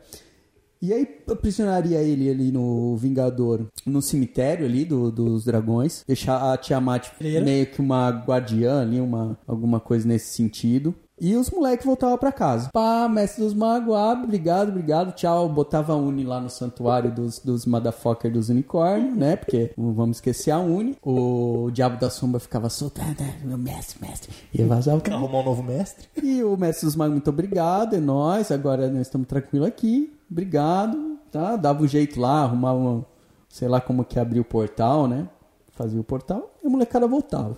S1: E aí aprisionaria ele ali no Vingador, no cemitério ali do- dos dragões, deixar a Tiamat meio que uma guardiã ali, uma, alguma coisa nesse sentido. E os moleques voltavam pra casa. Pá, mestre dos magos, abre, obrigado, obrigado, tchau. Botava a Uni lá no santuário dos, dos motherfucker dos unicórnios, né? Porque vamos esquecer a Uni. O Diabo da Sombra ficava soltando, "Ah, meu mestre, mestre. E vazava.
S10: Arrumar um novo mestre.
S1: E o mestre dos magos, muito obrigado, é nóis. Agora nós estamos tranquilos aqui. Obrigado, tá? Dava um jeito lá, arrumava uma, sei lá como que abria o portal, né? Fazia o portal e a molecada voltava.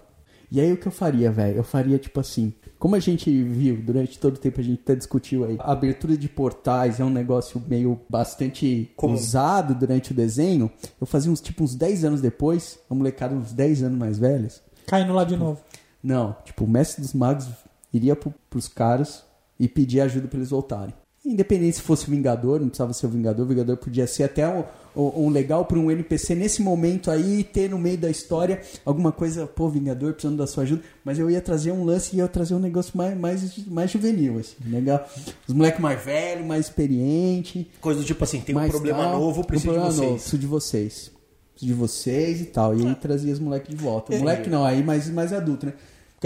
S1: E aí o que eu faria, velho? Eu faria tipo assim. Como a gente viu durante todo o tempo, a gente até discutiu aí, a abertura de portais é um negócio meio bastante usado durante o desenho. Eu fazia uns tipo uns 10 anos depois, a molecada uns 10 anos mais velhos.
S2: Caindo lá de novo.
S1: Não, tipo, o mestre dos magos iria pro, pros caras e pedir ajuda pra eles voltarem. Independente se fosse Vingador, não precisava ser o Vingador, o Vingador podia ser até um, um- um legal pra um NPC nesse momento aí, ter no meio da história alguma coisa, pô, Vingador precisando da sua ajuda, mas eu ia trazer um lance e ia trazer um negócio mais, mais, mais juvenil, assim, legal. Os moleques mais velhos, mais experiente.
S3: Coisa do tipo assim, tem um problema
S1: tal,
S3: novo, preciso
S1: um
S3: de
S1: problema
S3: vocês.
S1: Novo, preciso de vocês. Preciso de vocês e tal. E aí trazia os moleques de volta. O moleque não, aí mais, mais adulto, né?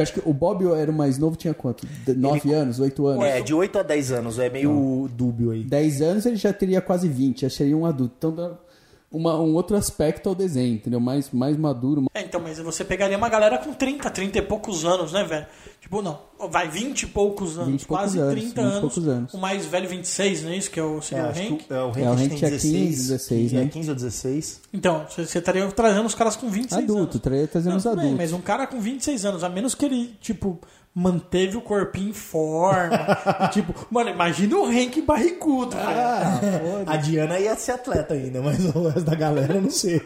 S1: Porque acho que o Bob era o mais novo, tinha quanto? De- Nove anos, oito anos?
S3: É, de 8 a 10 anos, é meio dúbio aí.
S1: 10 anos ele já teria quase 20, já seria um adulto. Então uma- um outro aspecto ao desenho, entendeu? Mais, mais maduro.
S2: É, então, mas você pegaria uma galera com 30, 30 e poucos anos, né, velho? Tipo, não, vai 20 e poucos anos,
S1: 20 e poucos
S2: quase
S1: anos,
S2: 30
S1: 20 e
S2: anos.
S1: poucos anos.
S2: O mais velho, 26, não é isso? Que é o, seria
S3: É,
S2: o Hank?
S3: é, o Hank,
S1: É, o Hank
S3: tem
S1: tinha
S3: 16,
S1: 15, 16,
S3: é,
S1: né?
S3: 15 ou 16.
S2: Então, você estaria trazendo os caras com 26
S1: Adulto,
S2: anos.
S1: tra- trazendo os adultos.
S2: mas um cara com 26 anos, a menos que ele, tipo, manteve o corpinho em forma. e, tipo, mano, imagina o Hank barrigudo,
S1: Ah.
S10: A Diana ia ser atleta ainda, mas o resto da galera eu não sei.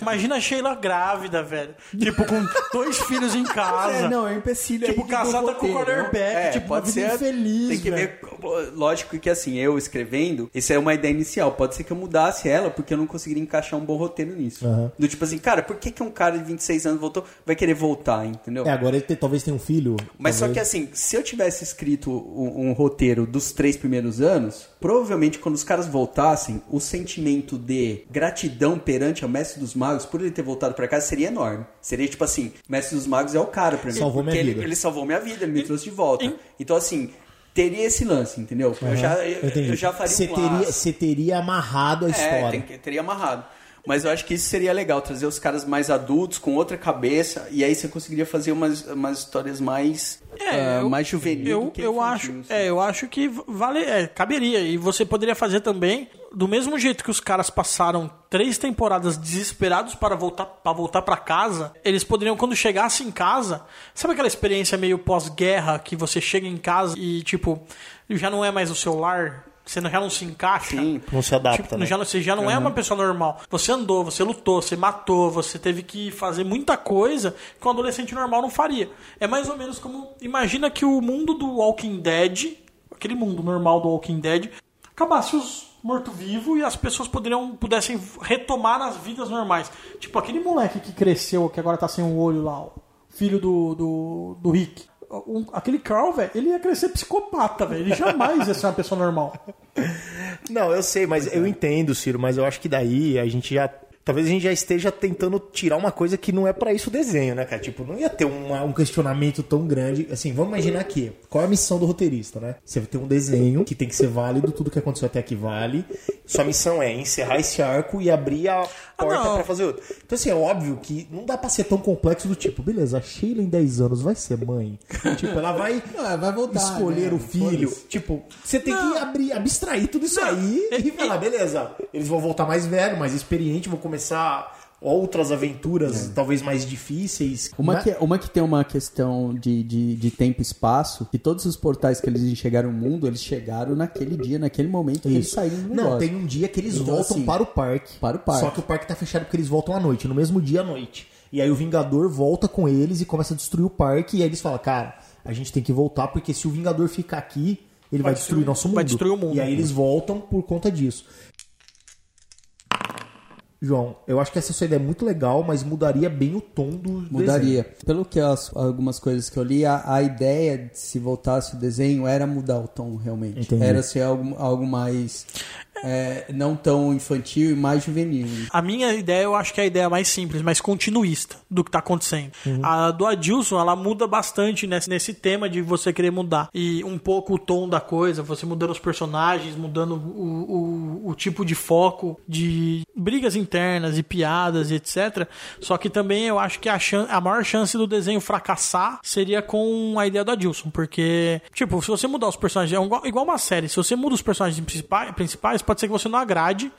S2: Imagina a Sheila grávida, velho. Tipo, com dois filhos em <laughs> casa.
S1: É, não, é um empecilho
S2: Tipo, casada
S1: do
S2: com o
S1: roteiro,
S2: quarterback,
S1: né?
S2: tipo,
S1: pode ser
S2: infeliz,
S1: Tem que
S2: velho.
S1: ver, lógico que assim, eu escrevendo, isso é uma ideia inicial. Pode ser que eu mudasse ela porque eu não conseguiria encaixar um bom roteiro nisso.
S10: Aham.
S1: Do tipo assim, cara, por que, que um cara de 26 anos voltou, vai querer voltar, entendeu?
S10: É, agora ele tem- talvez tenha um filho.
S1: Mas só
S10: talvez-
S1: que assim, se eu tivesse escrito um, um roteiro dos três primeiros anos, provavelmente quando os caras voltassem, o sentimento de gratidão perante ao Mestre dos Magos por ele ter voltado pra casa seria enorme. Seria tipo assim, Mestre dos Magos é o cara pra mim.
S10: Salvou
S1: porque
S10: minha
S1: ele,
S10: vida.
S1: ele salvou minha vida, ele me trouxe de volta. Então assim, teria esse lance, entendeu? Eu, já, eu, eu já faria
S10: Você
S1: um
S10: teria,
S1: laço.
S10: você teria amarrado a
S1: É,
S10: história.
S1: tem que- teria amarrado. Mas eu acho que isso seria legal, trazer os caras mais adultos, com outra cabeça, e aí você conseguiria fazer umas, umas histórias mais, ah, mais juvenil
S2: eu, eu
S1: infantil,
S2: acho,
S1: assim.
S2: é, eu acho que vale, é, caberia e você poderia fazer também do mesmo jeito que os caras passaram três temporadas desesperados para voltar para voltar para casa, eles poderiam quando chegasse em casa, sabe aquela experiência meio pós-guerra que você chega em casa e tipo já não é mais o seu lar, você já não se encaixa,
S3: Não se adapta,
S2: Tipo,
S3: né?
S2: já não- você já não é uma pessoa normal. Você andou, você lutou, você matou, você teve que fazer muita coisa que um adolescente normal não faria. É mais ou menos como. Imagina que o mundo do Walking Dead, aquele mundo normal do Walking Dead, acabasse os morto-vivo e as pessoas poderiam, pudessem retomar as vidas normais. Tipo aquele moleque que cresceu, que agora tá sem o olho lá, o filho do, do, do Rick. Um- aquele Carl, velho, ele ia crescer psicopata, velho. Ele jamais ia ser uma pessoa normal.
S3: Não, eu sei, mas eu entendo, Ciro, mas eu acho que daí a gente já. Talvez a gente já esteja tentando tirar uma coisa que não é pra isso o desenho, né, cara? Tipo, não ia ter uma.
S10: um questionamento tão grande. Assim, vamos imaginar aqui. Qual é a missão do roteirista, né? Você tem um desenho que tem que ser válido, tudo que aconteceu até aqui vale.
S3: Sua missão é encerrar esse arco e abrir a porta
S2: não.
S3: pra fazer outro.
S10: Então, assim, é óbvio que não dá pra ser tão complexo do tipo, beleza, a Sheila em 10 anos vai ser mãe. <laughs> tipo, ela vai,
S1: Ah, vai voltar,
S10: escolher
S1: né?
S10: o filho. Tipo, você tem que abrir, abstrair tudo isso aí e falar, beleza, eles vão voltar mais velho, mais experiente, vão começar outras aventuras, talvez mais difíceis.
S1: Uma
S10: né?
S1: que, uma que tem uma questão de, de, de tempo e espaço, que todos os portais que eles enxergaram o mundo, eles chegaram naquele dia, naquele momento que eles saíram do
S10: Não, tem um dia que eles
S1: Então,
S10: voltam
S1: assim,
S10: para o parque.
S1: para o parque.
S10: Só que o parque tá fechado porque eles voltam à noite, no mesmo dia à noite. E aí o Vingador volta com eles e começa a destruir o parque. E aí eles falam, cara, a gente tem que voltar porque se o Vingador ficar aqui, ele vai, destruir nosso mundo.
S2: vai destruir o mundo.
S10: E aí eles voltam por conta disso. João, eu acho que essa sua ideia é muito legal, mas mudaria bem o tom do
S1: Mudaria. Pelo que as, algumas coisas que eu li, a, a ideia de se voltasse o desenho era mudar o tom realmente.
S10: Entendi.
S1: Era ser algo, algo mais. É, não tão infantil e mais juvenil.
S2: A minha ideia, eu acho que é a ideia mais simples, mais continuista do que tá acontecendo. A do Adilson, ela muda bastante nesse, nesse tema de você querer mudar. E um pouco o tom da coisa, você mudando os personagens, mudando o, o, o tipo de foco de brigas internas e piadas e etc. Só que também eu acho que a, chan a maior chance do desenho fracassar seria com a ideia do Adilson. Porque, tipo, se você mudar os personagens, é igual, igual uma série, se você muda os personagens principais, principais pode ser que você não agrade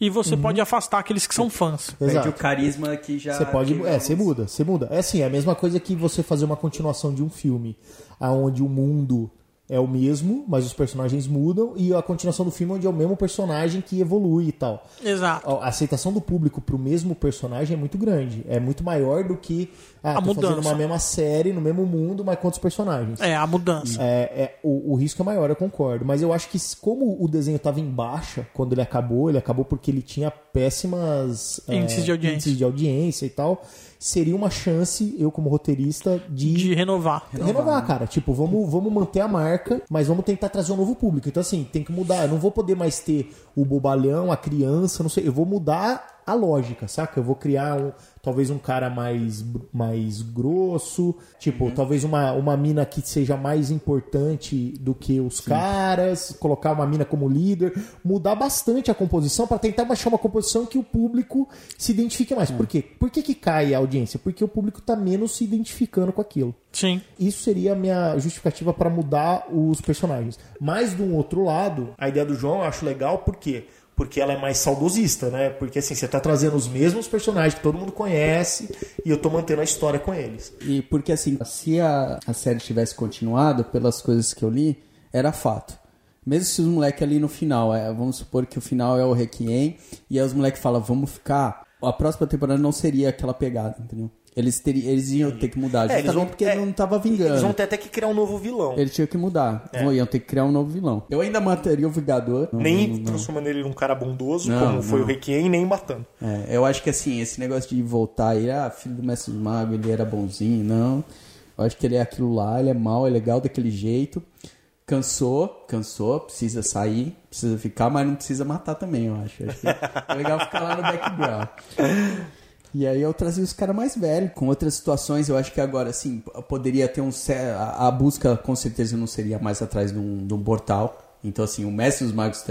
S2: e você pode afastar aqueles que são fãs.
S1: Perde
S3: Exato.
S1: o carisma que já.
S3: Você pode.
S1: que-
S3: É, você muda, você muda. É assim, é a mesma coisa que você fazer uma continuação de um filme, aonde o mundo é o mesmo, mas os personagens mudam, e a continuação do filme onde é o mesmo personagem que evolui e tal.
S2: Exato.
S3: A aceitação do público pro mesmo personagem é muito grande. É muito maior do que ah,
S2: A
S3: tô fazendo
S2: mudança.
S3: uma mesma série, no mesmo mundo, mas quantos personagens.
S2: É, a mudança.
S3: É, é, o, o risco é maior, eu concordo. Mas eu acho que como o desenho estava em baixa quando ele acabou, ele acabou porque ele tinha péssimas é,
S2: Índices de audiência.
S3: índices de audiência e tal. Seria uma chance, eu como roteirista, de,
S2: De renovar.
S3: renovar, cara. Tipo, vamos, vamos manter a marca, mas vamos tentar trazer um novo público. Então, assim, tem que mudar. Eu não vou poder mais ter o bobalhão, a criança, não sei. Eu vou mudar a lógica, saca? Eu vou criar um, talvez um cara mais, mais grosso, tipo, talvez uma, uma mina que seja mais importante do que os caras, colocar uma mina como líder, mudar bastante a composição para tentar baixar uma composição que o público se identifique mais. Por quê? Por que, que cai a audiência? Porque o público tá menos se identificando com aquilo.
S2: Sim.
S3: Isso seria a minha justificativa para mudar os personagens. Mas, de um outro lado, a ideia do João eu acho legal, por quê? Porque ela é mais saudosista, né? Porque assim, você tá trazendo os mesmos personagens que todo mundo conhece e eu tô mantendo a história com eles.
S1: E porque assim, se a, a série tivesse continuado, pelas coisas que eu li, era fato. Mesmo se os moleques ali no final, é, vamos supor que o final é o Requiem, e aí os moleques falam, vamos ficar. A próxima temporada não seria aquela pegada, entendeu? Eles, teriam, eles iam ter que mudar,
S12: É, eles
S1: justamente
S12: vão-
S1: porque
S12: é,
S1: não tava vingando.
S12: Eles vão ter até que criar um novo vilão.
S1: Eles tinham que mudar.
S12: É.
S1: Iam ter que criar um novo vilão. Eu ainda mataria o Vingador. Não,
S12: Nem
S1: não, não.
S12: transformando ele num cara bondoso, como foi o Requiem, nem matando.
S1: É, eu acho que assim, esse negócio de voltar aí, ah, filho do Mestre dos Magos, ele era bonzinho, não. Eu acho que ele é aquilo lá, ele é mal, é legal daquele jeito. Cansou, cansou, precisa sair, precisa ficar, mas não precisa matar também, eu acho. Acho que é legal ficar lá no background. <laughs> E aí eu trazia os caras mais velhos, com outras situações. Eu acho que agora, assim, poderia ter um. A, a busca com certeza não seria mais atrás de um, de um portal. Então, assim, o Mestre dos Magos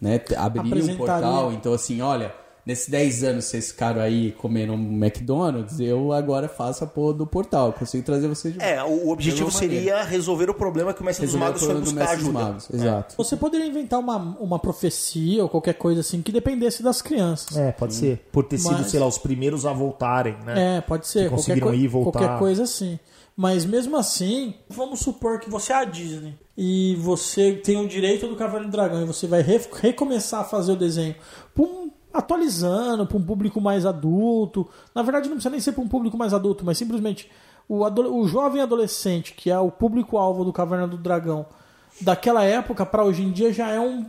S1: né, abriria um portal. Então, assim, olha, nesses 10 anos vocês ficaram aí comendo um McDonald's, eu agora faço a porra do portal. Eu consigo trazer vocês de volta.
S12: É, o, objetivo seria resolver o problema que o Mestre
S1: Resolver
S12: dos Magos foi buscar
S1: Mestre dos
S12: ajuda.
S1: Magos, exato.
S2: Você poderia inventar uma, uma profecia ou qualquer coisa assim que dependesse das crianças.
S3: É, pode ser. Por ter sido,
S2: Mas-
S3: sei lá, os primeiros a voltarem, né?
S2: É, pode ser.
S3: Que
S2: Qualquer,
S3: conseguiram
S2: coi-
S3: ir e voltar.
S2: qualquer coisa assim. Mas mesmo assim, vamos supor que você é a Disney e você tem o direito do Cavaleiro do Dragão e você vai re- recomeçar a fazer o desenho um- atualizando para um público mais adulto. Na verdade, não precisa nem ser para um público mais adulto, mas simplesmente o, o jovem adolescente, que é o público-alvo do Caverna do Dragão, daquela época para hoje em dia já é um,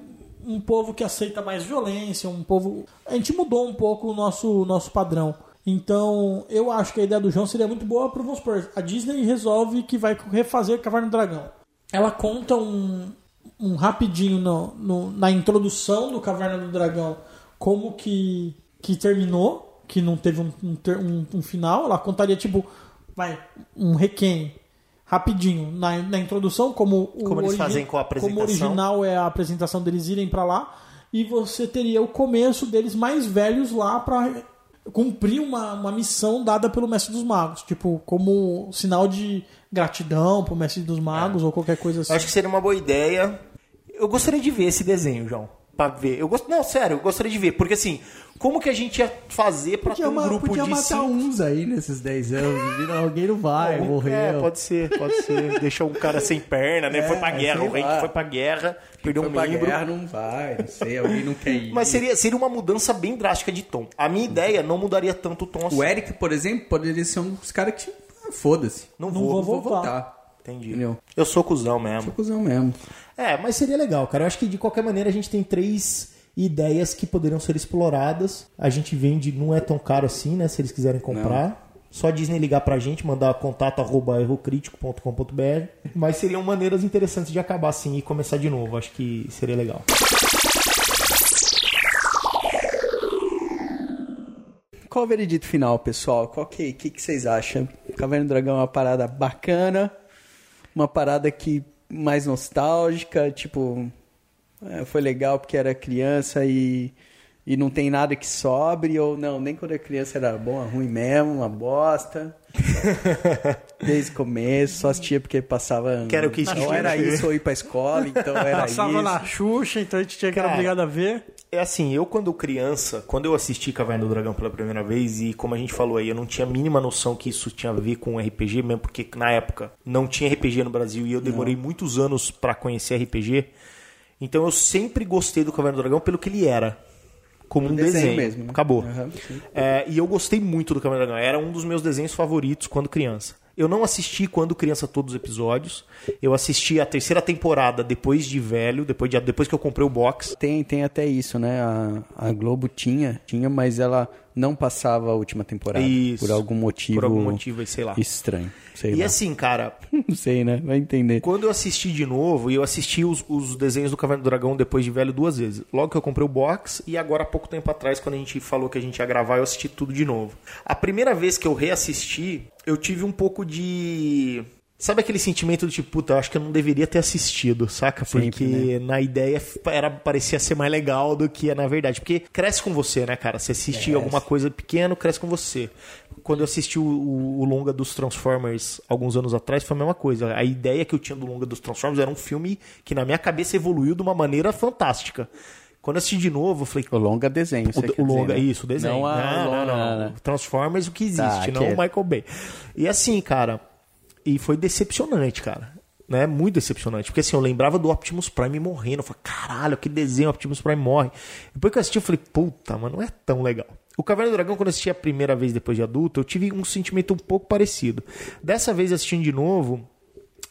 S2: um povo que aceita mais violência, um povo. A gente mudou um pouco o nosso, nosso padrão. Então, eu acho que a ideia do João seria muito boa para vamos supor, a Disney resolve que vai refazer Caverna do Dragão. Ela conta um, um rapidinho no, no- na introdução do Caverna do Dragão como que, que terminou, que não teve um, um um- final. Ela contaria, tipo, vai, um requiem rapidinho na, na introdução, como o
S12: Como eles
S2: origi-
S12: fazem com a apresentação.
S2: Como original é a apresentação deles irem pra lá. E você teria o começo deles mais velhos lá pra cumprir uma, uma missão dada pelo Mestre dos Magos. Tipo, como sinal de gratidão pro Mestre dos Magos ou qualquer coisa assim.
S12: Eu acho que seria uma boa ideia. Eu gostaria de ver esse desenho, João. Pra ver. Eu gost... Não, sério, eu gostaria de ver. Porque assim, como que a gente ia fazer pra ter um
S1: ma-
S12: grupo
S1: podia
S12: de
S1: matar
S12: cinco...
S1: uns aí nesses 10 anos. Vira, alguém não vai,
S12: Um-
S1: morreu.
S12: É, pode ser, pode ser. Deixou um cara sem perna, né?
S1: É,
S12: foi pra guerra. O rei que foi pra guerra, perdeu
S1: Foi
S12: um
S1: pra
S12: membro.
S1: guerra, não vai, não sei, alguém não quer <laughs> ir.
S12: Mas seria, seria uma mudança bem drástica de tom. A minha ideia não mudaria tanto o tom assim.
S1: O Eric, por exemplo, poderia ser um dos caras que. ah, Foda-se.
S12: Não
S2: Não
S12: vou.
S2: vou
S1: Vou voltar.
S12: Entendi.
S1: Entendeu?
S12: Eu sou cuzão mesmo.
S1: Sou cuzão mesmo.
S3: É, mas seria legal, cara. Eu acho que de qualquer maneira a gente tem três ideias que poderiam ser exploradas. A gente vende, não é tão caro assim, né? Se eles quiserem comprar. Não. Só Disney ligar pra gente, mandar contato arroba errocritico.com.br. Mas seriam maneiras interessantes de acabar assim e começar de novo. Acho que seria legal.
S1: Qual o veredito final, pessoal? Qual que, que, que vocês acham? Caverna do Dragão é uma parada bacana uma parada que mais nostálgica, tipo, é, foi legal porque era criança e, e não tem nada que sobre, ou não, nem quando era criança era bom, é ruim mesmo, uma bosta. <laughs> Desde o começo, só assistia porque passava.
S3: Que era o que
S1: Ou
S3: assistia,
S1: era
S3: né?
S1: isso, ou ir pra escola, então era
S2: Passava
S1: isso.
S2: na Xuxa, então a gente tinha que era obrigado a ver.
S3: É assim, eu quando criança, quando eu assisti Caverna do Dragão pela primeira vez, e como a gente falou aí, eu não tinha a mínima noção que isso tinha a ver com RPG, mesmo porque na época não tinha RPG no Brasil e eu demorei muitos anos pra conhecer RPG. Então eu sempre gostei do Caverna do Dragão pelo que ele era. Como um
S1: desenho
S3: desenho.
S1: mesmo, né?
S3: Acabou.
S1: Sim.
S3: É, e eu gostei muito do Caverna do Dragão. Era um dos meus desenhos favoritos quando criança. Eu não assisti quando criança todos os episódios. Eu assisti a terceira temporada depois de velho, depois, de, depois que eu comprei o box.
S1: Tem, tem até isso, né? A, a Globo tinha, tinha, mas ela não passava a última temporada.
S3: Isso.
S1: Por algum motivo.
S3: Por algum motivo sei lá.
S1: Estranho. Sei
S3: E
S1: lá.
S3: assim, cara, <laughs>
S1: Não sei, né? Vai entender.
S3: Quando eu assisti de novo, e eu assisti os, os desenhos do Caverna do Dragão depois de velho duas vezes. Logo que eu comprei o box, e agora há pouco tempo atrás, quando a gente falou que a gente ia gravar, eu assisti tudo de novo. A primeira vez que eu reassisti, eu tive um pouco de. Sabe aquele sentimento do tipo, puta, eu acho que eu não deveria ter assistido, saca?
S1: Sempre,
S3: Porque na ideia era, parecia ser mais legal do que é na verdade. Porque cresce com você, né, cara? Você assiste
S1: Cresce.
S3: alguma coisa pequena, cresce com você. Quando eu assisti o, o- o longa dos Transformers alguns anos atrás, foi a mesma coisa. A ideia que eu tinha do longa dos Transformers era um filme que na minha cabeça evoluiu de uma maneira fantástica. Quando eu assisti de novo, eu falei,
S1: O longa desenho.
S3: o, o longa,
S1: dizer, né?
S3: isso, o desenho.
S1: Não, a
S3: não, não, não.
S1: né?
S3: Transformers o que existe,
S1: Tá,
S3: não
S1: que é-
S3: o Michael Bay. E assim, cara, e foi decepcionante, cara. Né? Muito decepcionante. Porque assim, eu lembrava do Optimus Prime morrendo. Eu falei, caralho, que desenho, Optimus Prime morre. Depois que eu assisti, eu falei, puta, mas não é tão legal. O Caverna do Dragão, quando eu assisti a primeira vez depois de adulto, eu tive um sentimento um pouco parecido. Dessa vez, assistindo de novo,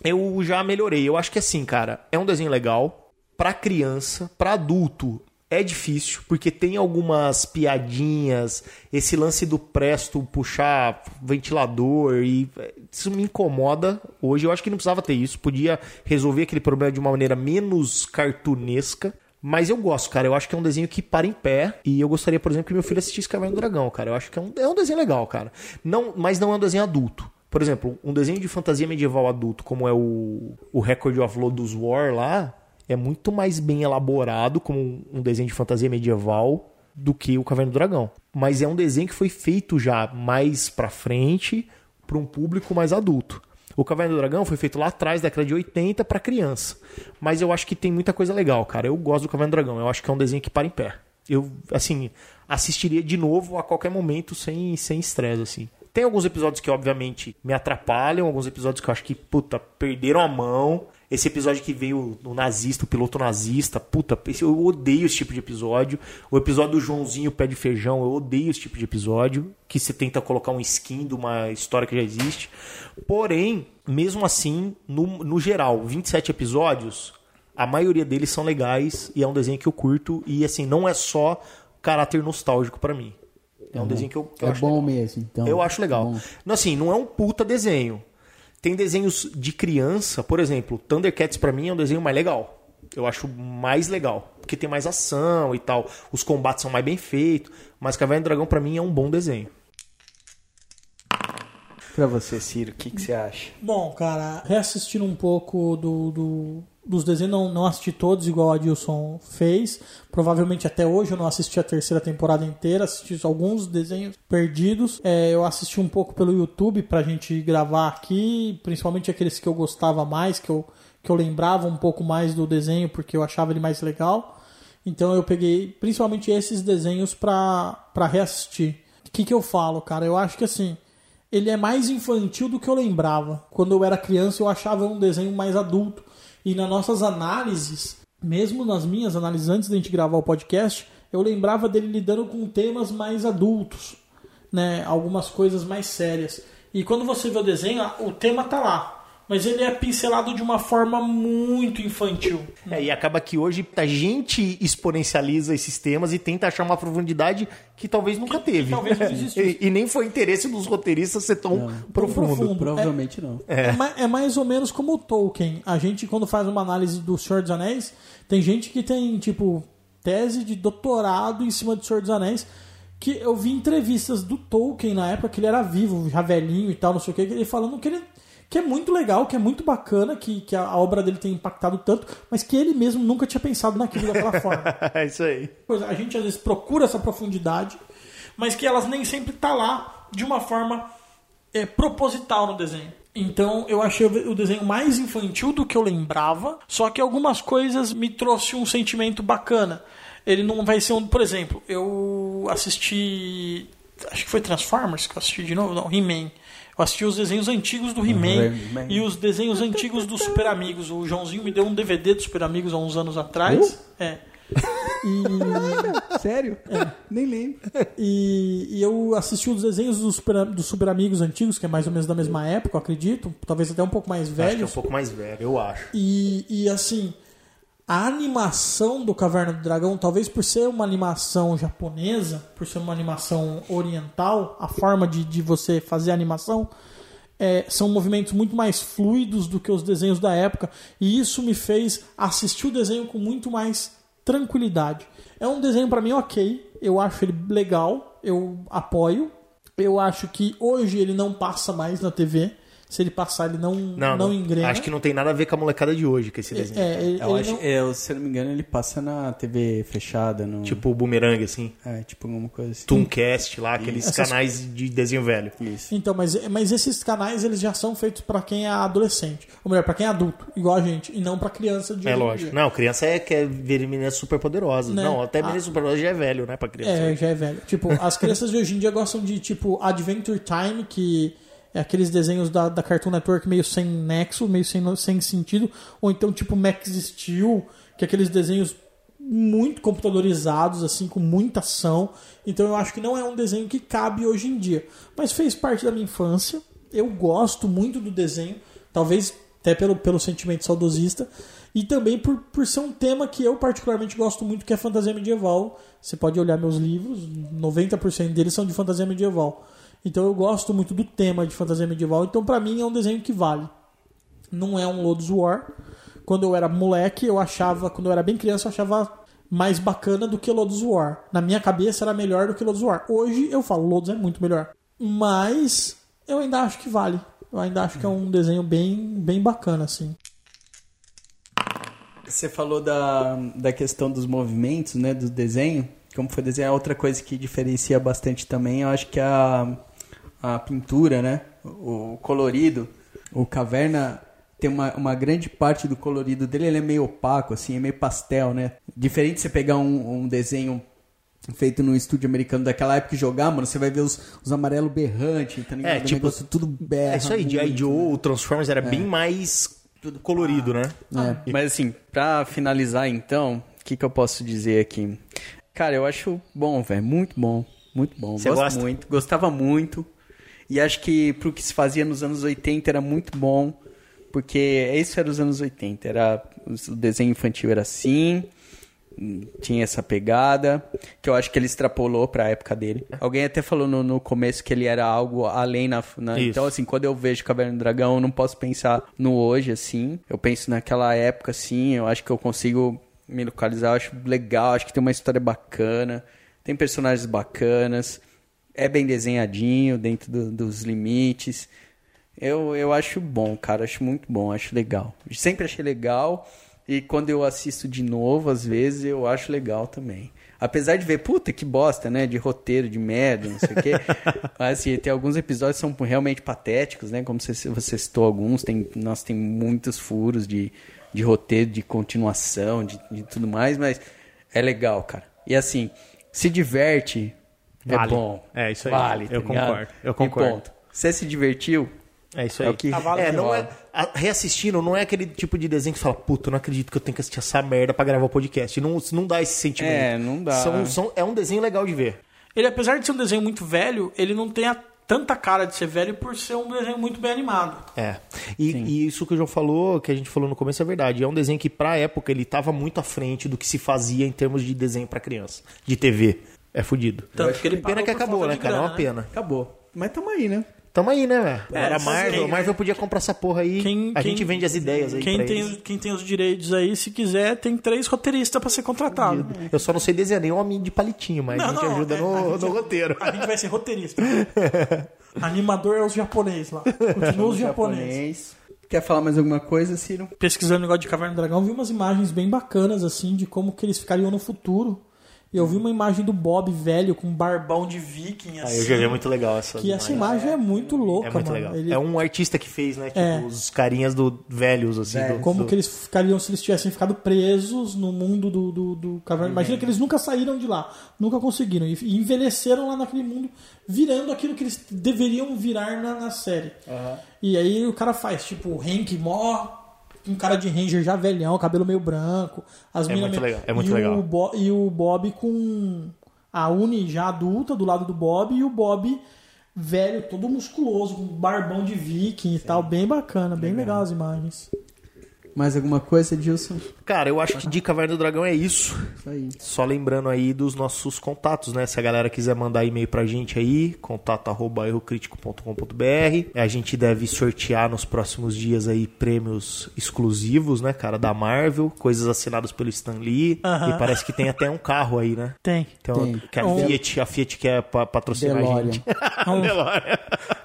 S3: eu já melhorei. Eu acho que assim, cara, é um desenho legal. Pra criança, pra adulto, é difícil, porque tem algumas piadinhas, esse lance do Presto puxar ventilador e isso me incomoda. Hoje eu acho que não precisava ter isso, podia resolver aquele problema de uma maneira menos cartunesca. Mas eu gosto, cara. Eu acho que é um desenho que para em pé. E eu gostaria, por exemplo, que meu filho assistisse Caverna do Dragão, cara. Eu acho que é um, é um desenho legal, cara. Não, mas não é um desenho adulto. Por exemplo, um desenho de fantasia medieval adulto, como é o, o Record of Lodoss War lá, é muito mais bem elaborado como um desenho de fantasia medieval do que o Caverna do Dragão. Mas é um desenho que foi feito já mais pra frente para um público mais adulto. O Caverna do Dragão foi feito lá atrás, década de 80, pra criança. Mas eu acho que tem muita coisa legal, cara. Eu gosto do Caverna do Dragão. Eu acho que é um desenho que para em pé. Eu, assim, assistiria de novo a qualquer momento sem sem estresse, assim. Tem alguns episódios que, obviamente, me atrapalham, alguns episódios que eu acho que, puta, perderam a mão. Esse episódio que veio o nazista, o piloto nazista, puta, eu odeio esse tipo de episódio. O episódio do Joãozinho Pé de Feijão, eu odeio esse tipo de episódio. Que você tenta colocar um skin de uma história que já existe. Porém, mesmo assim, no, no geral, 27 episódios, a maioria deles são legais e é um desenho que eu curto. E assim, não é só caráter nostálgico pra mim. É um desenho que eu, que eu
S10: É
S3: acho
S10: bom
S3: legal.
S10: mesmo, então.
S3: Eu acho legal.
S10: Bom.
S3: Não, assim, não é um puta desenho. Tem desenhos de criança, por exemplo, Thundercats pra mim é um desenho mais legal. Eu acho mais legal, porque tem mais ação e tal. Os combates são mais bem feitos, mas Caverna do Dragão pra mim é um bom desenho.
S1: Pra você, Ciro, o que, que você acha?
S2: Bom, cara, reassistindo um pouco do, do- dos desenhos, não, não assisti todos igual a Dilson fez. Provavelmente até hoje eu não assisti a terceira temporada inteira, assisti alguns desenhos perdidos. É, eu assisti um pouco pelo YouTube pra gente gravar aqui, principalmente aqueles que eu gostava mais, que eu, que eu lembrava um pouco mais do desenho porque eu achava ele mais legal. Então eu peguei principalmente esses desenhos pra, pra reassistir. O que, que eu falo, cara? Eu acho que assim ele é mais infantil do que eu lembrava. Quando eu era criança, eu achava um desenho mais adulto. E nas nossas análises, mesmo nas minhas análises antes da gente gravar o podcast, eu lembrava dele lidando com temas mais adultos, né? Algumas coisas mais sérias. E quando você vê o desenho, ah, o tema tá lá. Mas ele é pincelado de uma forma muito infantil.
S3: É, e acaba que hoje a gente exponencializa esses temas e tenta achar uma profundidade que talvez nunca teve.
S2: talvez não <laughs> existisse.
S3: e, e nem foi interesse dos roteiristas ser tão profundo.
S2: profundo.
S1: Provavelmente não.
S2: É. ma- é mais ou menos como o Tolkien. A gente, quando faz uma análise do Senhor dos Anéis, tem gente que tem, tipo, tese de doutorado em cima do Senhor dos Anéis, que eu vi entrevistas do Tolkien na época que ele era vivo, já velhinho e tal, não sei o que, ele falando que ele que é muito legal, que é muito bacana, que, que a, obra dele tem impactado tanto, mas que ele mesmo nunca tinha pensado naquilo daquela <laughs> forma.
S3: é isso aí.
S2: Pois a gente às vezes procura essa profundidade, mas que elas nem sempre tá lá de uma forma é, proposital no desenho. Então eu achei o desenho mais infantil do que eu lembrava, só que algumas coisas me trouxe um sentimento bacana. Ele não vai ser um, por exemplo, eu assisti, acho que foi Transformers que eu assisti de novo, não, He-Man. Eu assisti os desenhos antigos do He-Man
S1: He-Man.
S2: e os desenhos antigos dos Super Amigos. O Joãozinho me deu um DVD dos Super Amigos há uns anos atrás. É. E <laughs>
S1: Sério? Nem lembro.
S2: e, e eu assisti os desenhos dos super, dos super Amigos antigos, que é mais ou menos da mesma época, eu acredito. Talvez até um pouco mais
S3: Acho que é um
S2: velhos.
S3: pouco mais velho, eu acho.
S2: E, e assim, a animação do Caverna do Dragão, talvez por ser uma animação japonesa, por ser uma animação oriental, a forma de, de você fazer a animação. é, são movimentos muito mais fluidos do que os desenhos da época, e isso me fez assistir o desenho com muito mais tranquilidade. É um desenho para mim ok, eu acho ele legal, eu apoio. Eu acho que hoje ele não passa mais na TV. Se ele passar, ele não,
S3: Não,
S2: não, engrena.
S3: Acho que não tem nada a ver com a molecada de hoje, com esse desenho.
S2: É, ele,
S1: Eu
S2: ele
S1: acho,
S2: não-
S1: eu, se eu não me engano, ele passa na TV fechada. No...
S3: Tipo o Boomerang, assim.
S1: É, tipo alguma coisa assim.
S3: Tooncast lá, aqueles
S2: Essas-
S3: canais de desenho velho.
S1: Isso.
S2: Então, mas, mas esses canais eles já são feitos pra quem é adolescente, ou melhor, pra quem é adulto, igual a gente, e não pra criança de
S3: É lógico.
S2: dia.
S3: Não, criança é super ver meninas super poderosas.
S2: Né?
S3: Não, até
S2: Ah.
S3: meninas super poderosas já é velho, né, pra criança.
S2: É, já é velho. Tipo, as crianças de hoje em dia gostam de, tipo, Adventure Time, que é aqueles desenhos da, da Cartoon Network meio sem nexo, meio sem, sem sentido. Ou então, tipo, Max Steel, que é aqueles desenhos muito computadorizados, assim, com muita ação. Então eu acho que não é um desenho que cabe hoje em dia. Mas fez parte da minha infância. Eu gosto muito do desenho, talvez até pelo, pelo sentimento saudosista. E também por, por ser um tema que eu particularmente gosto muito, que é fantasia medieval. Você pode olhar meus livros, 90% deles são de fantasia medieval. Então eu gosto muito do tema de fantasia medieval. Então pra mim é um desenho que vale. Não é um Lodos War. Quando eu era moleque, eu achava, quando eu era bem criança, eu achava mais bacana do que Lodos War. Na minha cabeça era melhor do que Lodos War. Hoje eu falo, Lodos é muito melhor. Mas eu ainda acho que vale. Eu ainda acho que é um desenho bem, bem bacana, assim.
S1: Você falou da, da questão dos movimentos, né, do desenho. Como foi desenhar outra coisa que diferencia bastante também, eu acho que a, a pintura, né? O, colorido. O Caverna tem uma, uma grande parte do colorido dele, ele é meio opaco, assim, é meio pastel, né? Diferente de você pegar um, um desenho feito no estúdio americano daquela época e jogar, mano, você vai ver os, os amarelo berrante, tá ligado?
S3: É,
S1: O
S3: tipo,
S1: negócio tudo berra.
S3: É isso aí, G.I.
S1: muito,
S3: Joe,
S1: né?
S3: o Transformers era bem mais colorido, né?
S1: É, Mas assim, pra finalizar então, o que, que eu posso dizer aqui? Cara, eu acho bom, velho. Muito bom. Muito bom.
S3: Você
S1: Gosto
S3: gosta?
S1: muito. Gostava muito. E acho que pro que se fazia nos anos 80 era muito bom. Porque isso era os anos 80. Era, o desenho infantil era assim. Tinha essa pegada. Que eu acho que ele extrapolou pra época dele. Alguém até falou no, no começo que ele era algo além na. na- então, assim, quando eu vejo Caverna do Dragão, eu não posso pensar no hoje, assim. Eu penso naquela época, assim. Eu acho que eu consigo me localizar. Eu acho legal. Acho que tem uma história bacana. Tem personagens bacanas. É bem desenhadinho, dentro do- dos limites. Eu, eu acho bom, cara. Acho muito bom. Acho legal. Sempre achei legal. E quando eu assisto de novo, às vezes, eu acho legal também. Apesar de ver, puta, que bosta, né? De roteiro, de merda, não sei o quê. <laughs> Mas, assim, tem alguns episódios que são realmente patéticos, né? Como você, você citou alguns. Tem, nossa, tem muitos furos de, de roteiro, de continuação, de, de tudo mais. Mas é legal, cara. E assim, se diverte, é
S3: Vale.
S1: bom.
S3: É, isso aí.
S1: Vale,
S3: Eu
S1: tá
S3: concordo, eu concordo.
S1: Você se divertiu?
S3: É isso
S1: É
S3: aí.
S1: o que-
S3: é, não é, a- reassistindo, não é aquele tipo de desenho que você fala, puta, eu não acredito que eu tenho que assistir essa merda pra gravar o podcast. Não, não dá esse sentimento.
S1: É, não dá.
S3: São- são- é um desenho legal de ver.
S2: Ele, apesar de ser um desenho muito velho, ele não tem a- tanta cara de ser velho por ser um desenho muito bem animado.
S3: É. E, e isso que o João falou, que a gente falou no começo, é verdade. É um desenho que, pra época, ele tava muito à frente do que se fazia em termos de desenho pra criança, de TV. É fudido.
S2: Tanto que ele
S3: Pena que acabou, né, cara? É uma pena.
S1: Acabou. Mas tamo aí, né?
S3: Tamo aí, né, velho?
S2: É,
S3: Era Marvel.
S2: quem-
S3: Marvel podia comprar essa porra aí.
S2: Quem-
S3: a
S2: quem-
S3: gente vende as ideias aí
S2: Quem
S3: pra
S2: tem,
S3: eles.
S2: quem tem os direitos aí, se quiser, tem três roteiristas pra ser contratado.
S3: Eu só não sei desenhar nem homem de palitinho, mas a gente ajuda
S2: é,
S3: no,
S2: gente-
S3: no roteiro.
S2: A gente vai ser roteirista. <laughs> Animador é os japoneses lá. Continua os japoneses.
S1: Quer falar mais alguma coisa, Ciro?
S2: Pesquisando o negócio de Caverna do Dragão, vi umas imagens bem bacanas, assim, de como que eles ficariam no futuro. E eu vi uma imagem do Bob velho com um barbão de viking,
S3: Ah,
S2: assim.
S3: eu já vi muito legal essa.
S2: Que essa imagem é muito louca,
S3: É muito
S2: mano.
S3: legal.
S2: Ele-
S3: É um artista que fez, né? Tipo,
S2: É.
S3: os carinhas do velhos, assim. do-
S2: Como
S3: do-
S2: que eles ficariam se eles tivessem ficado presos no mundo do, do, do Caverna.
S3: Uhum.
S2: Imagina que eles nunca saíram de lá, nunca conseguiram. E envelheceram lá naquele mundo, virando aquilo que eles deveriam virar na, na série. E aí o cara faz, tipo, o Hank mó. Um cara de Ranger já velhão, cabelo meio branco. As
S3: É muito
S2: meio-
S3: legal, é muito
S2: e
S3: legal.
S2: O Bo- e o Bob com a Uni já adulta do lado do Bob e o Bob velho, todo musculoso, com barbão de viking e tal. Bem bacana, bem legal as imagens.
S1: Mais alguma coisa, Edilson?
S3: Cara, eu acho que de Caverna do Dragão é isso.
S1: Isso aí.
S3: Só lembrando aí dos nossos contatos, né? Se a galera quiser mandar e-mail pra gente aí, contato arroba errocritico.com.br. A gente deve sortear nos próximos dias aí prêmios exclusivos, né, cara, da Marvel, coisas assinadas pelo Stan Lee.
S2: Aham.
S3: E parece que tem até um carro aí, né?
S2: Tem.
S3: Então,
S1: Tem.
S3: que a
S2: Um-
S3: Fiat, a Fiat quer pa- patrocinar a
S1: DeLorean.
S3: gente.
S2: É um, <laughs>
S3: DeLorean.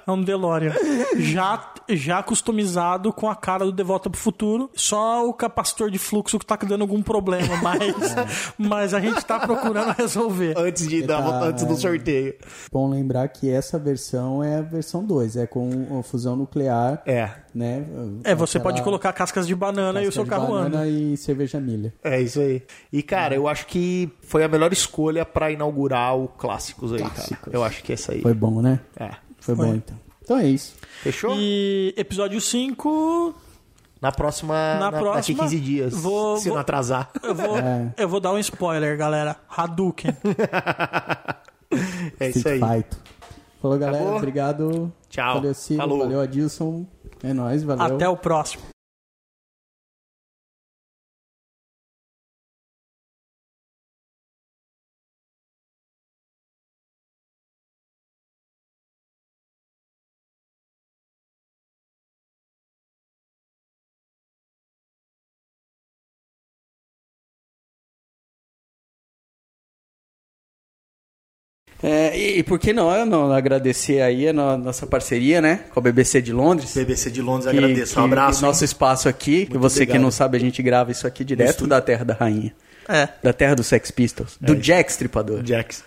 S2: é um DeLorean. Já, já customizado com a cara do De Volta pro Futuro. Só o capacitor de fluxo que tá dando algum problema, <laughs> mas, mas a gente tá procurando resolver.
S3: Antes de dar
S1: Tá,
S3: antes do
S1: é.
S3: sorteio.
S1: Bom lembrar que essa versão é a versão 2, é com a fusão nuclear,
S3: É.
S1: né?
S2: É, você
S1: Aquela
S2: pode colocar cascas de banana e o
S1: casca
S2: seu
S1: de
S2: carro
S1: banana
S2: anda.
S1: e cerveja milha.
S3: É isso aí. E, cara, eu acho que foi a melhor escolha pra inaugurar o Clássicos aí, cara.
S1: Clássicos.
S3: Eu acho que é essa aí.
S1: Foi bom, né?
S3: É.
S1: Foi,
S2: Foi.
S1: bom então. Então é isso.
S3: Fechou?
S2: E episódio 5,
S3: Na próxima.
S2: Na
S3: na-
S2: próxima,
S3: Daqui 15 dias.
S2: vou-
S3: se
S2: vou-
S3: não atrasar.
S2: eu vou, <laughs>
S1: É.
S2: eu vou dar um spoiler, galera. Hadouken. <laughs>
S3: É isso aí.
S1: Fight. Falou, galera.
S3: Acabou?
S1: Obrigado.
S3: Tchau.
S1: Valeu, Ciro.
S3: Falou.
S1: Valeu, Adilson. É nóis, valeu.
S2: Até o próximo.
S1: É, e, e por que não, não agradecer aí a no- nossa parceria, né? Com a BBC de Londres.
S3: BBC de Londres,
S1: Que-
S3: agradeço. Um
S1: que
S3: abraço.
S1: Nosso espaço aqui, que
S3: Muito
S1: você que
S3: obrigado.
S1: não sabe, a gente grava isso aqui direto da Terra da Rainha.
S2: É.
S1: Da Terra dos Sex Pistols. Do Jack Stripador.
S3: Jax.